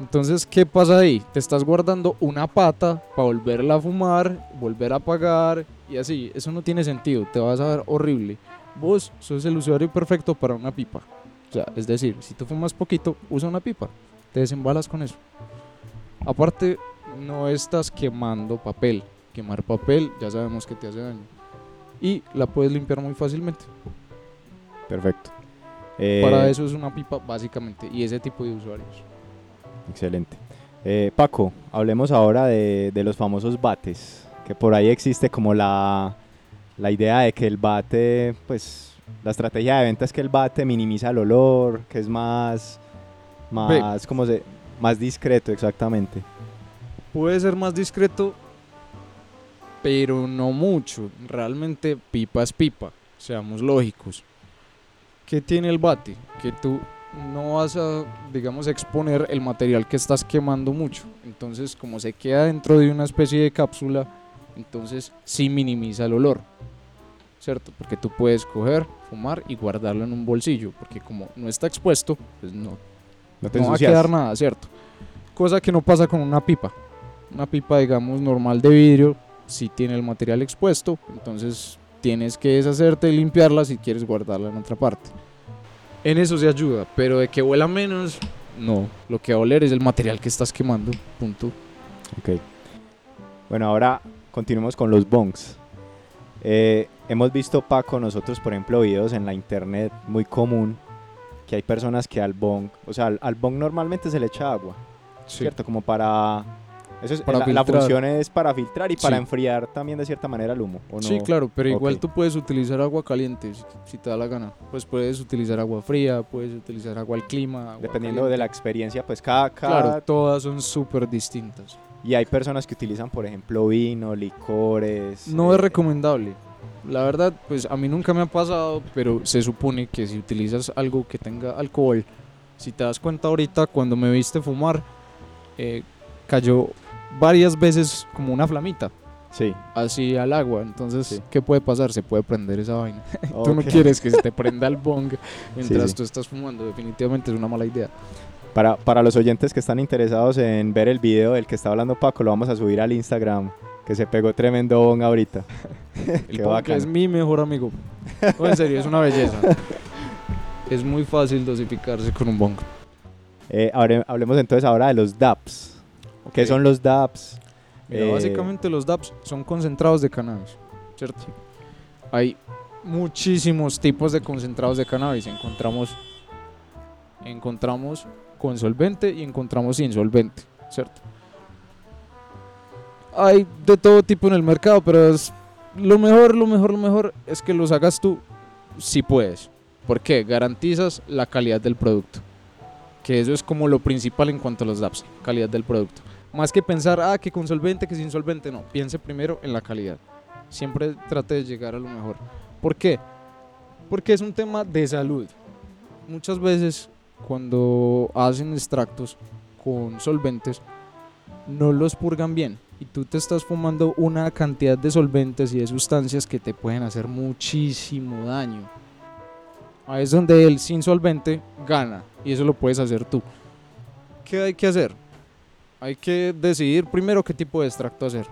Entonces, ¿qué pasa ahí? Te estás guardando una pata para volverla a fumar, volver a pagar y así. Eso no tiene sentido, te vas a ver horrible. Vos sos el usuario perfecto para una pipa. O sea, es decir, si tú fumas poquito, usa una pipa. Te desembalas con eso. Aparte, no estás quemando papel. Quemar papel ya sabemos que te hace daño. Y la puedes limpiar muy fácilmente. Perfecto. Eh, Para eso es una pipa básicamente. Y ese tipo de usuarios. Excelente. Eh, Paco, hablemos ahora de, de los famosos bates, que por ahí existe como la, la idea de que el bate, pues la estrategia de venta es que el bate minimiza el olor, que es más, más, como se, más discreto exactamente. Puede ser más discreto, pero no mucho. Realmente pipa es pipa. Seamos lógicos. ¿Qué tiene el bate? Que tú no vas a, digamos, exponer el material que estás quemando mucho. Entonces, como se queda dentro de una especie de cápsula, entonces sí minimiza el olor. ¿Cierto? Porque tú puedes coger, fumar y guardarlo en un bolsillo. Porque como no está expuesto, pues no, No te no va a quedar nada, ¿cierto? Cosa que no pasa con una pipa. Una pipa, digamos, normal de vidrio, si tiene el material expuesto, entonces tienes que deshacerte y limpiarla si quieres guardarla en otra parte. En eso se ayuda, pero de que huela menos, no. Lo que va a oler es el material que estás quemando, punto. Ok. Bueno, ahora continuemos con los bongs. Eh, hemos visto, Paco, nosotros, por ejemplo, videos en la internet muy común que hay personas que al bong, o sea, al, al bong normalmente se le echa agua, ¿cierto? Como para Eso es, para la, la función es para filtrar y para Sí. enfriar también de cierta manera el humo. ¿o no? Sí, claro, pero igual Ok. tú puedes utilizar agua caliente si, si te da la gana. Pues puedes utilizar agua fría, puedes utilizar agua al clima. agua Dependiendo de la caliente. experiencia, pues cada... cada Claro, todas son súper distintas. Y hay personas que utilizan, por ejemplo, vino, licores. No eh, es recomendable. La verdad, pues a mí nunca me ha pasado, pero se supone que si utilizas algo que tenga alcohol, si te das cuenta ahorita cuando me viste fumar, eh, cayó varias veces como una flamita, Sí. así al agua. Entonces, Sí. ¿qué puede pasar? Se puede prender esa vaina. <laughs> Tú no quieres que se te prenda el bong <laughs> mientras sí. tú estás fumando. Definitivamente es una mala idea. Para, para los oyentes que están interesados en ver el video del que está hablando Paco, lo vamos a subir al Instagram, que se pegó tremendo bong ahorita. <laughs> El bacano. es mi mejor amigo. No, en serio, es una belleza. es muy fácil dosificarse con un bong. Eh, hablemos entonces ahora de los DAPs. ¿Qué son los DAPs? Mira, Eh, básicamente los DAPs son concentrados de cannabis, ¿cierto? Hay muchísimos tipos de concentrados de cannabis. Encontramos, encontramos con solvente y encontramos sin solvente, ¿cierto? Hay de todo tipo en el mercado, pero lo mejor, lo mejor, lo mejor es que los hagas tú si puedes. ¿Por qué? Garantizas la calidad del producto. Que eso es como lo principal en cuanto a los DAPs, calidad del producto. Más que pensar, ah, que con solvente, que sin solvente, no. Piense primero en la calidad. Siempre trate de llegar a lo mejor. ¿Por qué? Porque es un tema de salud. Muchas veces cuando hacen extractos con solventes, no los purgan bien. Y tú te estás fumando una cantidad de solventes y de sustancias que te pueden hacer muchísimo daño. Ahí es donde el sin solvente gana. Y eso lo puedes hacer tú. ¿Qué hay que hacer? hay que decidir primero qué tipo de extracto hacer.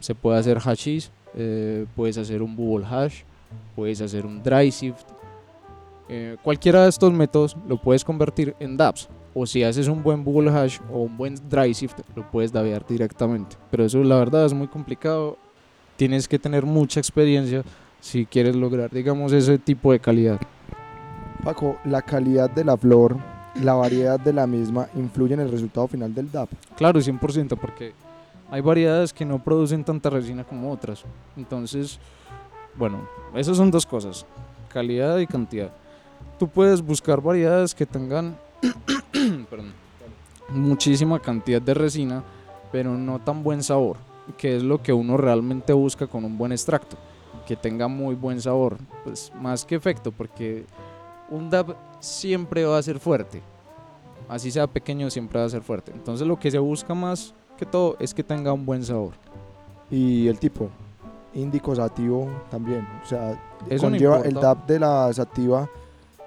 Se puede hacer hashish, eh, puedes hacer un bubble hash, puedes hacer un dry sift. Eh, cualquiera de estos métodos lo puedes convertir en DAPs. O si haces un buen bubble hash o un buen dry sift, lo puedes dabear directamente. Pero eso la verdad es muy complicado. Tienes que tener mucha experiencia si quieres lograr, digamos, ese tipo de calidad. Paco, la calidad de la flor, la variedad de la misma, influye en el resultado final del DAP. Claro, 100%, porque hay variedades que no producen tanta resina como otras. Entonces, bueno, esas son dos cosas, calidad y cantidad. Tú puedes buscar variedades que tengan <coughs> perdón, muchísima cantidad de resina, pero no tan buen sabor, que es lo que uno realmente busca con un buen extracto, que tenga muy buen sabor, pues más que efecto, porque un DAP siempre va a ser fuerte, así sea pequeño siempre va a ser fuerte. Entonces lo que se busca más que todo es que tenga un buen sabor. Y el tipo, índico sativo también. O sea, Eso no conlleva el importa. DAP de la sativa,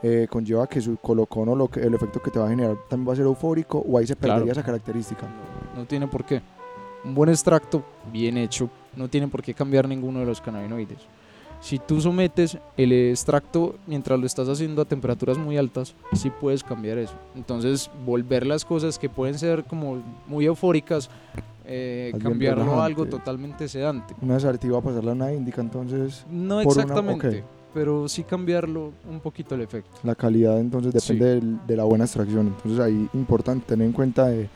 eh, conlleva que su colocono, lo que, el efecto que te va a generar también va a ser eufórico o ahí se Claro. perdería esa característica. No tiene por qué. Un buen extracto, bien hecho, no tiene por qué cambiar ninguno de los cannabinoides. Si tú sometes el extracto mientras lo estás haciendo a temperaturas muy altas, sí puedes cambiar eso. Entonces, volver las cosas que pueden ser como muy eufóricas, eh, cambiarlo a algo totalmente sedante. Una sativa pasarla a una índica, entonces No una- exactamente. Pero sí cambiarlo un poquito el efecto. la calidad entonces Sí. depende del- de la buena extracción. Entonces ahí importante tener en cuenta de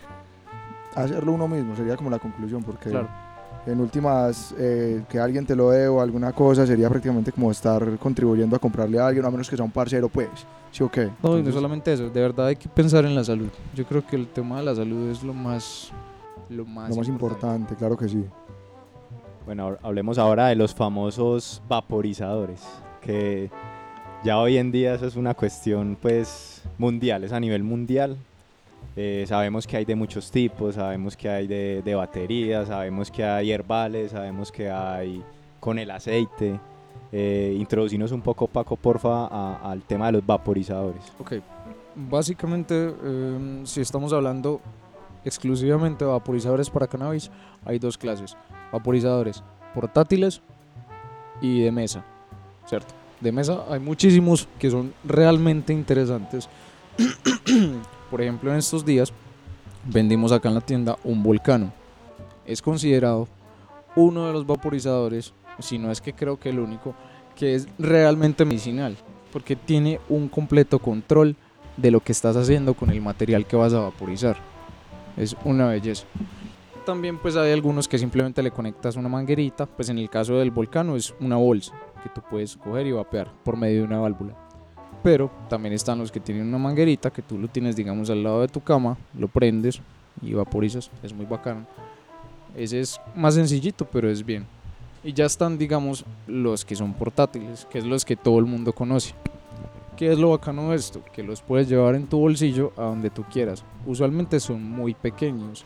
hacerlo uno mismo, sería como la conclusión, porque Claro. en últimas eh, que alguien te lo dé o alguna cosa sería prácticamente como estar contribuyendo a comprarle a alguien, a menos que sea un parcero, pues. ¿Sí o qué? No, y no Entonces, solamente eso, de verdad hay que pensar en la salud. Yo creo que el tema de la salud es lo más lo más, lo más importante, claro que sí. Bueno, hablemos ahora de los famosos vaporizadores, que ya hoy en día eso es una cuestión pues mundial, es a nivel mundial. Eh, sabemos que hay de muchos tipos, sabemos que hay de, de baterías, sabemos que hay herbales, sabemos que hay con el aceite. Eh, un poco, Paco, porfa, a- al tema de los vaporizadores. Ok, básicamente em, si estamos hablando exclusivamente de vaporizadores para cannabis, hay dos clases, vaporizadores portátiles y de mesa, ¿cierto? De mesa hay muchísimos que son realmente interesantes. <clears throat> Por ejemplo, en estos días vendimos acá en la tienda un volcano. Es considerado uno de los vaporizadores, si no es que creo que el único, que es realmente medicinal, porque tiene un completo control de lo que estás haciendo con el material que vas a vaporizar. Es una belleza. También pues hay algunos que simplemente le conectas una manguerita, pues en el caso del volcano es una bolsa que tú puedes coger y vapear por medio de una válvula. Pero también están los que tienen una manguerita que tú lo tienes digamos al lado de tu cama, lo prendes y vaporizas, es muy bacano. Ese es más sencillito, pero es bien. Y ya están digamos los que son portátiles, que es los que todo el mundo conoce. ¿Qué es lo bacano de esto? Que los puedes llevar en tu bolsillo a donde tú quieras. Usualmente son muy pequeños.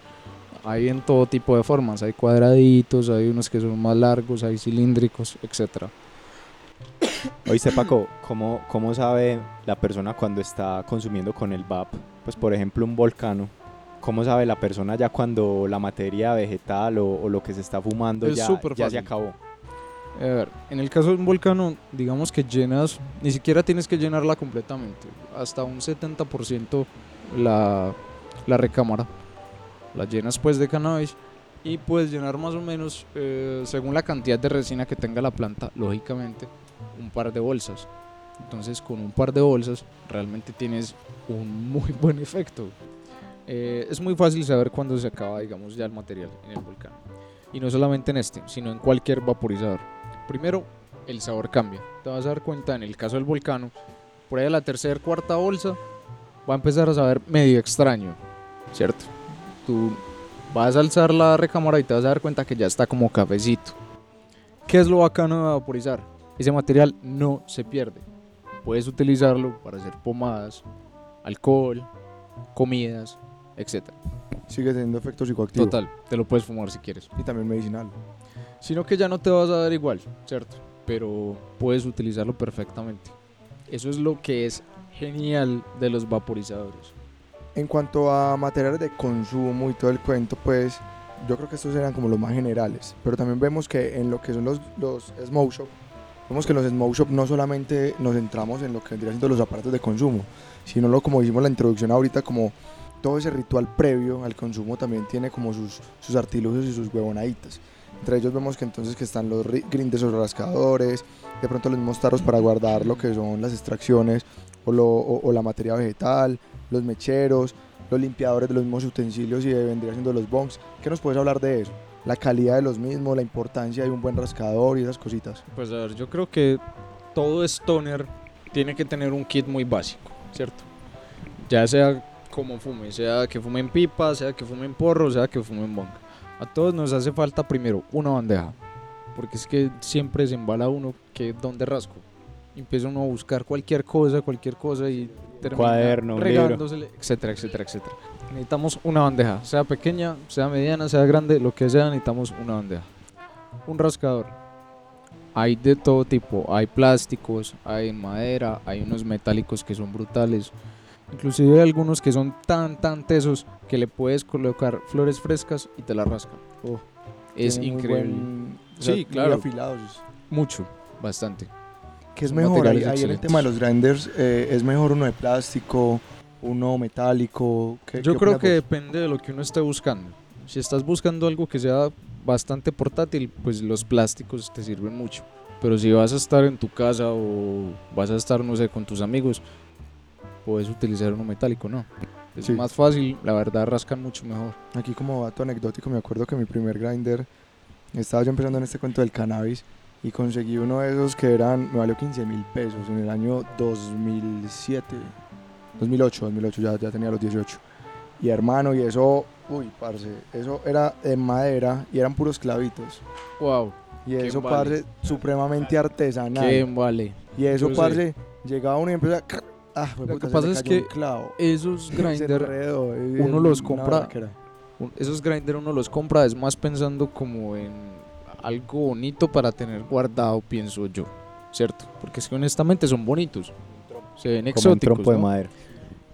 Hay en todo tipo de formas. Hay cuadraditos, hay unos que son más largos, hay cilíndricos, etc. Oíste, Paco, ¿cómo, ¿cómo sabe la persona cuando está consumiendo con el VAP? Pues, por ejemplo, un volcano. ¿Cómo sabe la persona ya cuando la materia vegetal o, o lo que se está fumando Es ya, ya se acabó? A ver, en el caso de un volcano, digamos que llenas, ni siquiera tienes que llenarla completamente, hasta un 70% la, la recámara. La llenas pues de cannabis y puedes llenar más o menos, eh, según la cantidad de resina que tenga la planta, lógicamente, un par de bolsas. Entonces con un par de bolsas realmente tienes un muy <laughs> buen efecto. Eh, es muy fácil saber cuándo se acaba, digamos, ya el material en el volcán. Y no solamente en este, sino en cualquier vaporizador. Primero, el sabor cambia. Te vas a dar cuenta en el caso del volcano, por ahí la tercera, cuarta bolsa, va a empezar a saber medio extraño, ¿cierto? Tú vas a alzar la recámara y te vas a dar cuenta que ya está como cafecito. ¿Qué es lo bacano de vaporizar? Ese material no se pierde. Puedes utilizarlo para hacer pomadas, alcohol, comidas, etc. Sigue teniendo efecto psicoactivo. Total, te lo puedes fumar si quieres. Y también medicinal. Sino que ya no te vas a dar igual, ¿cierto? Pero puedes utilizarlo perfectamente. Eso es lo que es genial de los vaporizadores. En cuanto a materiales de consumo y todo el cuento, pues yo creo que estos eran como los más generales. Pero también vemos que en lo que son los, los smoke shop, vemos que en los smoke shop no solamente nos centramos en lo que vendría siendo los aparatos de consumo, sino lo como hicimos la introducción ahorita, como todo ese ritual previo al consumo también tiene como sus, sus artilugios y sus huevonaditas. Entre ellos vemos que entonces que están los ri- grindes o rascadores, de pronto los mismos para guardar lo que son las extracciones o, lo- o- o la materia vegetal, los mecheros, los limpiadores de los mismos utensilios y vendría siendo los bongs. ¿Qué nos puedes hablar de eso? La calidad de los mismos, la importancia de un buen rascador y esas cositas. Pues a ver, yo creo que todo stoner tiene que tener un kit muy básico, ¿cierto? Ya sea como fume, sea que fume en pipa, sea que fume en porro, sea que fume en bong. A todos nos hace falta primero una bandeja, porque es que siempre se embala uno que dónde rasco. Empieza uno a buscar cualquier cosa, cualquier cosa y termina Cuaderno, regándosele, etcétera, etcétera, etcétera. Necesitamos una bandeja, sea pequeña, sea mediana, sea grande, lo que sea, necesitamos una bandeja. Un rascador. Hay de todo tipo, hay plásticos, hay madera, hay unos metálicos que son brutales. Inclusive hay algunos que son tan tan tesos que le puedes colocar flores frescas y te la rascan. Oh, es increíble. buen- o Sí, claro. afilados. Mucho, bastante. ¿Qué es mejor? Ahí, materiales ahí en el tema de los grinders, eh, ¿es mejor uno de plástico, uno metálico? ¿Qué- Yo qué creo que vos? depende de lo que uno esté buscando. Si estás buscando algo que sea bastante portátil, pues los plásticos te sirven mucho. Pero si vas a estar en tu casa o vas a estar, no sé, con tus amigos, puedes utilizar uno metálico, ¿no? Es Sí. más fácil, la verdad rascan mucho mejor. Aquí como dato anecdótico me acuerdo que mi primer grinder estaba yo empezando en este cuento del cannabis y conseguí uno de esos que eran, me valió 15 mil pesos en el año 2007, 2008, 2008 ya, ya tenía los 18. Y hermano, y eso, uy, parce, eso era de madera y eran puros clavitos. Wow, Y eso, vale. parce, supremamente artesanal. qué vale. Y eso, Yo sé. parce, llegaba uno y empezaba... Ah, Lo puta, que pasa es que. Esos <laughs> grinder, uno los compra- esos grinder uno los compra es más pensando como en algo bonito para tener guardado, pienso yo, ¿cierto? Porque es que honestamente son bonitos, se ven Como un exóticos, trompo de ¿no? madera.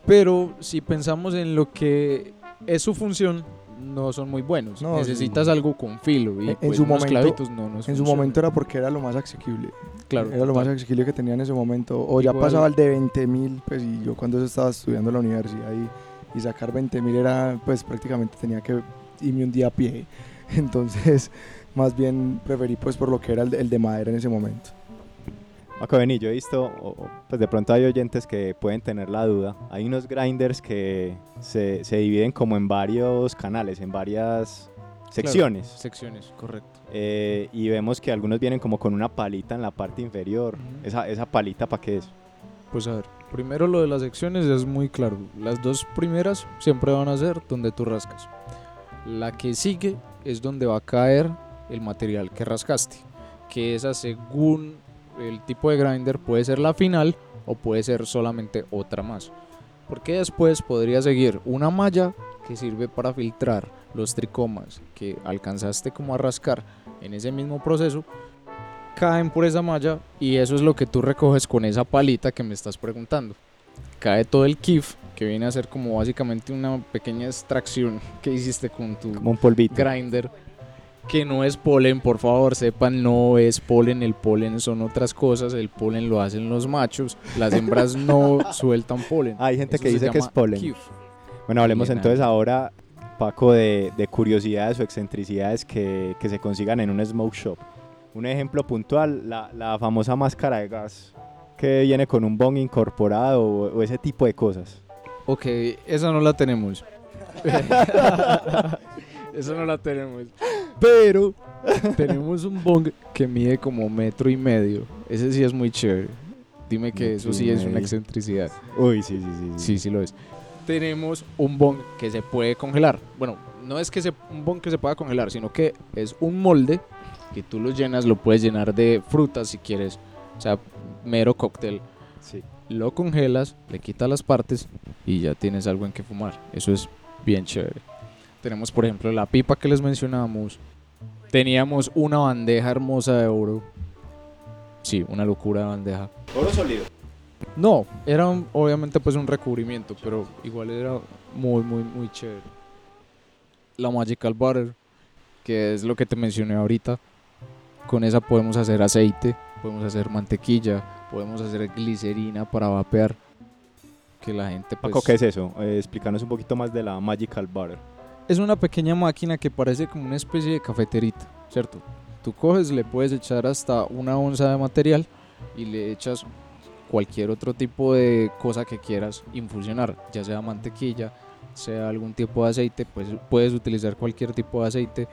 Pero si pensamos en lo que es su función, no son muy buenos. No, Necesitas sí. algo con filo y En- pues su momento- no nos En su momento era porque era lo más asequible. claro, era lo más asequible que tenía en ese momento. O ya Igual- pasaba el de 20 mil, pues y yo cuando estaba estudiando en la universidad y, y sacar 20 mil era, pues prácticamente tenía que irme un día a pie. <laughs> Entonces, más bien preferí pues por lo que era el, de- el de madera en ese momento. Paco, vení, yo he visto, pues de pronto hay oyentes que pueden tener la duda. Hay unos grinders que se, se dividen como en varios canales, en varias secciones. Secciones, correcto. Eh, y vemos que algunos vienen como con una palita en la parte inferior. Ujú. esa, esa palita, ¿para qué es? Pues a ver, primero lo de las secciones es muy claro. Las dos primeras siempre van a ser donde tú rascas. La que sigue es donde va a caer el material que rascaste. Que esa según el tipo de grinder puede ser la final o puede ser solamente otra más. Porque después podría seguir una malla que sirve para filtrar los tricomas que alcanzaste como a rascar en ese mismo proceso caen por esa malla y eso es lo que tú recoges con esa palita que me estás preguntando. Cae todo el kif, que viene a ser como básicamente una pequeña extracción que hiciste con tu Como un polvito. grinder, que no es polen, por favor, sepan, no es polen, el polen son otras cosas, el polen lo hacen los machos, las hembras no <laughs> sueltan polen. Hay gente Eso que dice que es polen. kif. Bueno, hablemos Bien, entonces ahora, Paco, de, de curiosidades o excentricidades que, que se consigan en un smoke shop. Un ejemplo puntual, la, la famosa máscara de gas que viene con un bong incorporado o, o ese tipo de cosas. Ok, esa no la tenemos. <laughs> <laughs> esa no la tenemos. Pero tenemos un bong que mide como metro y medio. Ese sí es muy chévere. Dime que eso sí es una excentricidad. Uy, sí, sí, sí. Sí, sí lo es. Tenemos un bong que se puede congelar. Bueno, no es que se, un bong que se pueda congelar, sino que es un molde que tú lo llenas, lo puedes llenar de frutas si quieres. O sea, mero cóctel Sí. lo congelas, le quitas las partes y ya tienes algo en que fumar. Eso es bien chévere. Tenemos, por ejemplo, la pipa que les mencionábamos. Teníamos una bandeja hermosa de oro. Sí, una locura de bandeja. Oro sólido. No, era un- obviamente pues un recubrimiento, pero igual era muy, muy, muy chévere. La Magical Butter, que es lo que te mencioné ahorita. Con esa podemos hacer aceite, podemos hacer mantequilla, podemos hacer glicerina para vapear. Que la gente pues... Paco, ¿qué es eso? Eh, explícanos un poquito más de la Magical Butter. Es una pequeña máquina que parece como una especie de cafeterita, ¿cierto? Tú coges, le puedes echar hasta una onza de material y le echas cualquier otro tipo de cosa que quieras infusionar, ya sea mantequilla, sea algún tipo de aceite, pues puedes utilizar cualquier tipo de aceite,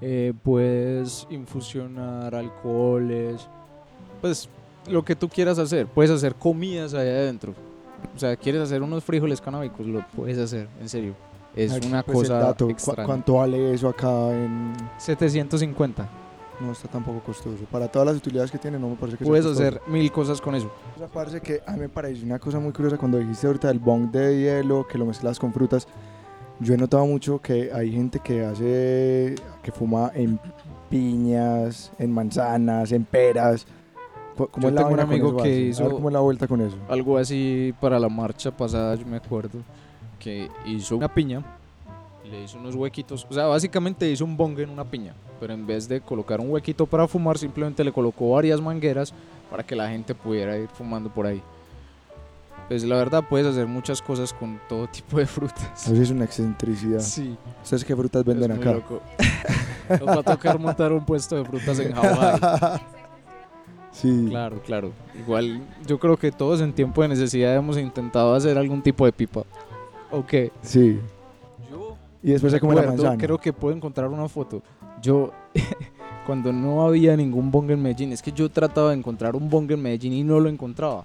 eh, puedes infusionar alcoholes, pues lo que tú quieras hacer, puedes hacer comidas ahí adentro, o sea, quieres hacer unos frijoles canábicos, lo puedes hacer, en serio. Es una pues, el cosa dato, ¿cu- extraña. ¿Cuánto vale eso acá en...? 750. No está tampoco costoso. Para todas las utilidades que tiene no me parece que sea Puedes costoso. hacer mil cosas con eso. O sea, parece que a mí me pareció una cosa muy curiosa cuando dijiste ahorita del bong de hielo, que lo mezclas con frutas. Yo he notado mucho que hay gente que hace, que fuma en piñas, en manzanas, en peras. ¿Cómo Yo es la tengo un amigo que Axel? A ver hizo- ¿Cómo es la vuelta con eso? Algo así para la marcha pasada, yo me acuerdo, que hizo una piña, le hizo unos huequitos, o sea, básicamente hizo un bong en una piña, pero en vez de colocar un huequito para fumar, simplemente le colocó varias mangueras para que la gente pudiera ir fumando por ahí. Pues la verdad puedes hacer muchas cosas con todo tipo de frutas. Eso es una excentricidad. Sí, ¿Ustedes qué frutas es venden muy acá? loco. Nos va a tocar montar un puesto de frutas en Hawái. <laughs> sí. Claro, claro. Igual yo creo que todos en tiempo de necesidad hemos intentado hacer algún tipo de pipa. Ok. Sí. Yo Y después se come la manzana. creo que puedo encontrar una foto. Yo, <laughs> cuando no había ningún bong en Medellín, es que yo trataba de encontrar un bong en Medellín y no lo encontraba.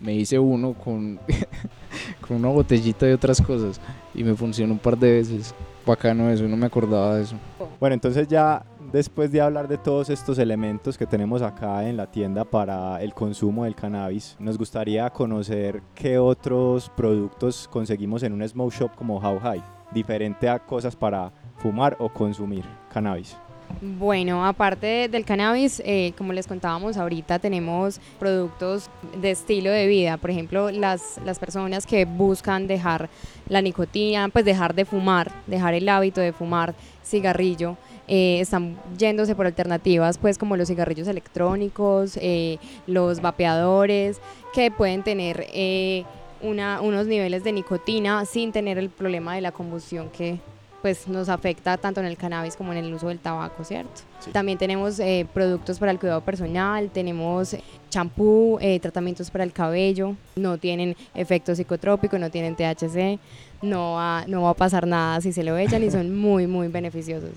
Me hice uno con, <laughs> con una botellita y otras cosas y me funcionó un par de veces. Bacano eso, no me acordaba de eso. Bueno, entonces ya después de hablar de todos estos elementos que tenemos acá en la tienda para el consumo del cannabis, nos gustaría conocer qué otros productos conseguimos en un smoke shop como How High, diferente a cosas para fumar o consumir cannabis. Bueno, aparte del cannabis, eh, como les contábamos ahorita, tenemos productos de estilo de vida. Por ejemplo, las, las personas que buscan dejar la nicotina, pues dejar de fumar, dejar el hábito de fumar cigarrillo, eh, están yéndose por alternativas, pues como los cigarrillos electrónicos, eh, los vapeadores, que pueden tener eh, una- unos niveles de nicotina sin tener el problema de la combustión que pues nos afecta tanto en el cannabis como en el uso del tabaco, ¿cierto? También tenemos eh, productos para el cuidado personal, tenemos champú, eh, tratamientos para el cabello, no tienen efecto psicotrópico, no tienen THC, no va, no va a pasar nada si se lo echan y son <laughs> muy, muy beneficiosos.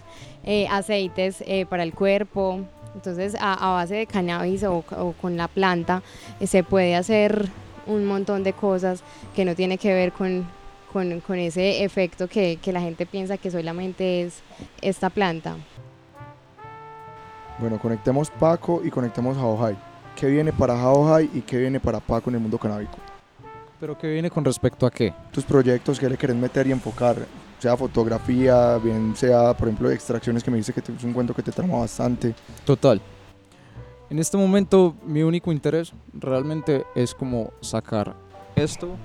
Eh, aceites para el cuerpo, entonces a, base de cannabis o, o con la planta se puede hacer un montón de cosas que no tiene que ver con con, ese efecto que, la gente piensa que solamente es esta planta. Bueno, conectemos Paco y conectemos High. ¿Qué viene para High y qué viene para Paco en el mundo canábico? ¿Pero qué viene con respecto a qué? Tus proyectos, ¿qué le querés meter y enfocar? Sea fotografía, bien sea, por ejemplo, extracciones que me dice que es un cuento que te trama bastante. Total. En este momento mi único interés realmente es como sacar esto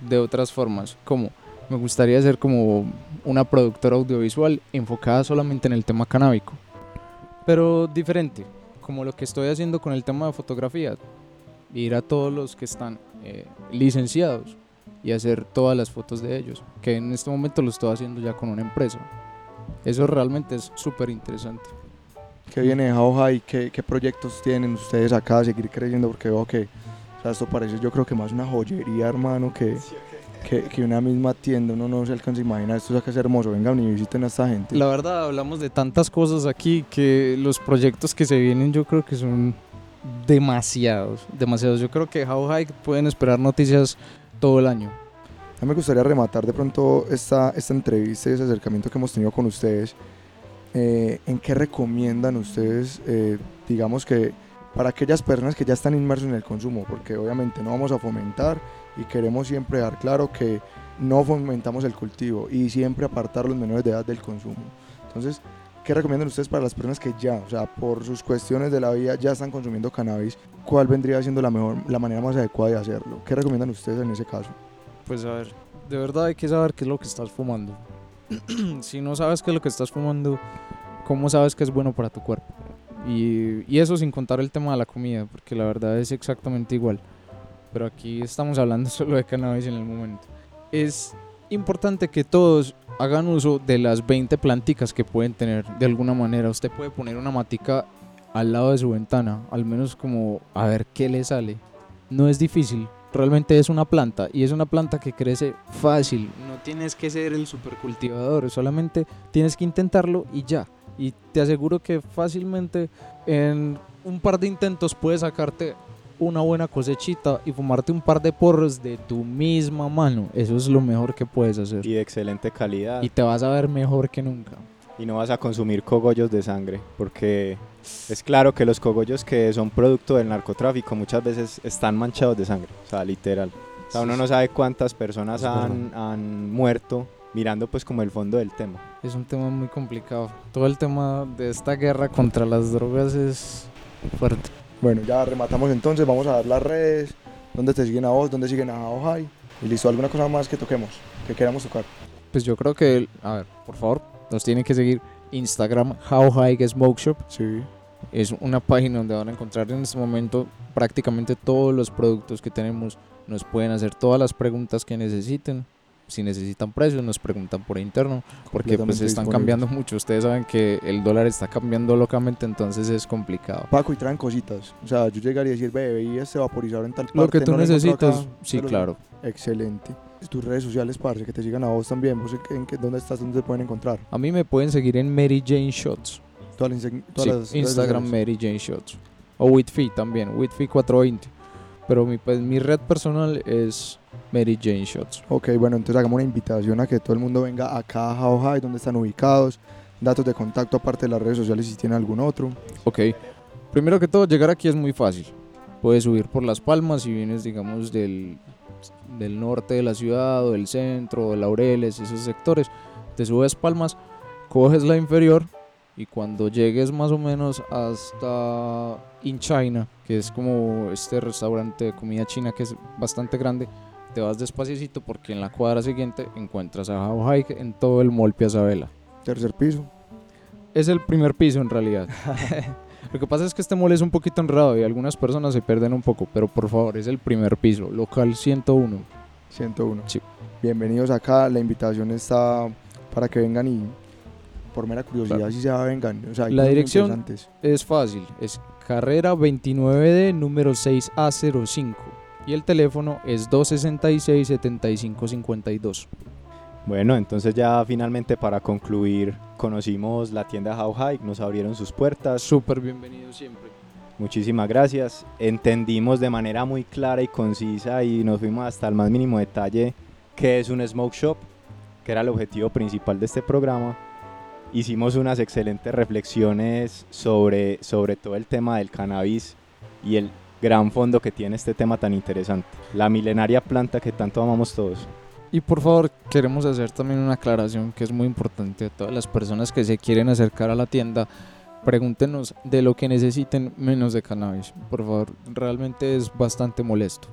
de otras formas, como me gustaría ser como una productora audiovisual enfocada solamente en el tema canábico, pero diferente, como lo que estoy haciendo con el tema de fotografía, ir a todos los que están eh, licenciados y hacer todas las fotos de ellos, que en este momento lo estoy haciendo ya con una empresa. Eso realmente es súper interesante. ¿Qué viene de How ¿Qué, ¿Qué, proyectos tienen ustedes acá? Seguir creciendo porque veo que esto parece yo creo que más una joyería, hermano, que, que, una misma tienda. Uno no se alcanza a imaginar. Esto es que es hermoso. Vengan y visiten a esta gente. La verdad, hablamos de tantas cosas aquí que los proyectos que se vienen yo creo que son demasiados. Demasiados. Yo creo que How High pueden esperar noticias todo el año. A mí me gustaría rematar de pronto esta, esta entrevista y ese acercamiento que hemos tenido con ustedes. Eh, ¿En qué recomiendan ustedes, eh, digamos que para aquellas personas que ya están inmersos en el consumo, porque obviamente no vamos a fomentar y queremos siempre dar claro que no fomentamos el cultivo y siempre apartar los menores de edad del consumo. Entonces, ¿qué recomiendan ustedes para las personas que ya, o sea, por sus cuestiones de la vida ya están consumiendo cannabis? ¿Cuál vendría siendo la mejor, la manera más adecuada de hacerlo? ¿Qué recomiendan ustedes en ese caso? Pues a ver, de verdad hay que saber qué es lo que estás fumando. <clears throat> si no sabes qué es lo que estás fumando, ¿cómo sabes que es bueno para tu cuerpo? Y, eso sin contar el tema de la comida, porque la verdad es exactamente igual. Pero aquí estamos hablando <laughs> solo de cannabis en el momento. Es importante que todos hagan uso de las 20 planticas que pueden tener de alguna manera. Usted puede poner una matica al lado de su ventana, al menos como a ver qué le sale. No es difícil, realmente es una planta y es una planta que crece fácil. No tienes que ser el supercultivador, solamente tienes que intentarlo y ya y te aseguro que fácilmente en un par de intentos puedes sacarte una buena cosechita y fumarte un par de porros de tu misma mano. Eso es lo mejor que puedes hacer. Y de excelente calidad. Y te vas a ver mejor que nunca. Y no vas a consumir cogollos de sangre, porque es claro que los cogollos que son producto del narcotráfico muchas veces están manchados de sangre, o sea, literal. O sea, uno no sabe cuántas personas han, han muerto mirando pues como el fondo del tema. Es un tema muy complicado. Todo el tema de esta guerra contra las drogas es fuerte. Bueno, ya rematamos entonces, vamos a dar las redes, dónde te siguen a vos, dónde siguen a Ojai y listo, alguna cosa más que toquemos, que queramos tocar. Pues yo creo que, a ver, por favor, nos tienen que seguir Instagram, How High Smoke Shop. Sí. Es una página donde van a encontrar en este momento prácticamente todos los productos que tenemos. Nos pueden hacer todas las preguntas que necesiten si necesitan precios nos preguntan por interno porque pues están cambiando mucho. Ustedes saben que el dólar está cambiando locamente entonces es complicado. Paco y traen cositas. O sea yo llegaría a decir bebé y este vaporizador en tal parte lo que tú necesitas sí claro. Excelente. Tus redes sociales parce que te sigan a vos también vos en, dónde estás dónde te pueden encontrar. A mí me pueden seguir en Mary Jane Shots. Todas las, Instagram Mary Jane Shots. O Whitfee también Whitfee 420 pero mi, pues, mi red personal es Mary Jane Shots. Ok, bueno, entonces hagamos una invitación a que todo el mundo venga acá a How High, donde están ubicados, datos de contacto aparte de las redes sociales si tienen algún otro. Ok, primero que todo, llegar aquí es muy fácil. Puedes subir por Las Palmas si vienes, digamos, del, del norte de la ciudad o del centro, de Laureles, esos sectores. Te subes Palmas, coges la inferior y cuando llegues más o menos hasta In China, que es como este restaurante de comida china que es bastante grande, te vas despacito porque en la cuadra siguiente encuentras a How High en todo el Mall Piazza Vela. Tercer piso. Es el primer piso en realidad. <laughs> Lo que pasa es que este mall es un poquito enredado y algunas personas se pierden un poco, pero por favor, es el primer piso, local 101. 101. Sí. Bienvenidos acá, la invitación está para que vengan y por mera curiosidad si se vengan. O sea, La dirección-. Es fácil, es carrera 29D número 6A05 y el teléfono es 266-7552. Bueno, entonces ya finalmente para concluir, conocimos la tienda How High, nos abrieron sus puertas. Súper bienvenido siempre. Muchísimas gracias. Entendimos de manera muy clara y concisa y nos fuimos hasta el más mínimo detalle qué es un smoke shop, que era el objetivo principal de este programa. Hicimos unas excelentes reflexiones sobre, sobre todo el tema del cannabis y el gran fondo que tiene este tema tan interesante. La milenaria planta que tanto amamos todos. Y por favor, queremos hacer también una aclaración que es muy importante a todas las personas que se quieren acercar a la tienda. Pregúntenos de lo que necesiten menos de cannabis. Por favor, realmente es bastante molesto.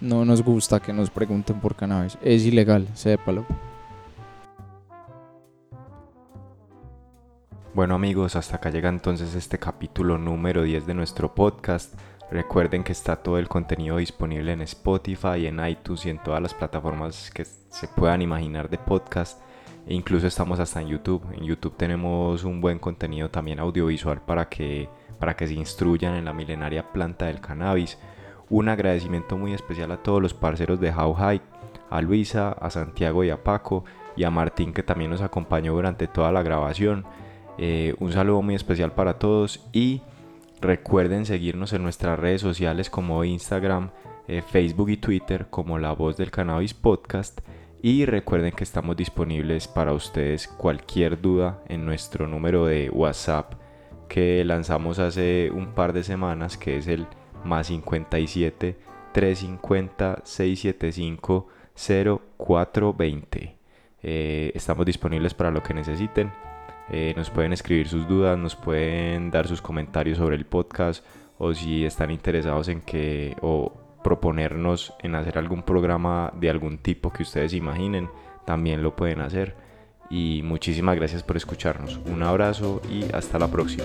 No nos gusta que nos pregunten por cannabis. Es ilegal, sépalo. Bueno amigos, hasta acá llega entonces este capítulo número 10 de nuestro podcast. Recuerden que está todo el contenido disponible en Spotify, en iTunes y en todas las plataformas que se puedan imaginar de podcast. E incluso estamos hasta en YouTube. En YouTube tenemos un buen contenido también audiovisual para que, para que se instruyan en la milenaria planta del cannabis. Un agradecimiento muy especial a todos los parceros de How High, a Luisa, a Santiago y a Paco y a Martín que también nos acompañó durante toda la grabación. Eh, un saludo muy especial para todos y recuerden seguirnos en nuestras redes sociales como Instagram, eh, Facebook y Twitter como La Voz del Cannabis Podcast. Y recuerden que estamos disponibles para ustedes cualquier duda en nuestro número de WhatsApp que lanzamos hace un par de semanas, que es el más 57 350 675 0420. Eh, estamos disponibles para lo que necesiten. Eh, nos pueden escribir sus dudas, nos pueden dar sus comentarios sobre el podcast o si están interesados en que o proponernos en hacer algún programa de algún tipo que ustedes imaginen, también lo pueden hacer. Y muchísimas gracias por escucharnos. Un abrazo y hasta la próxima.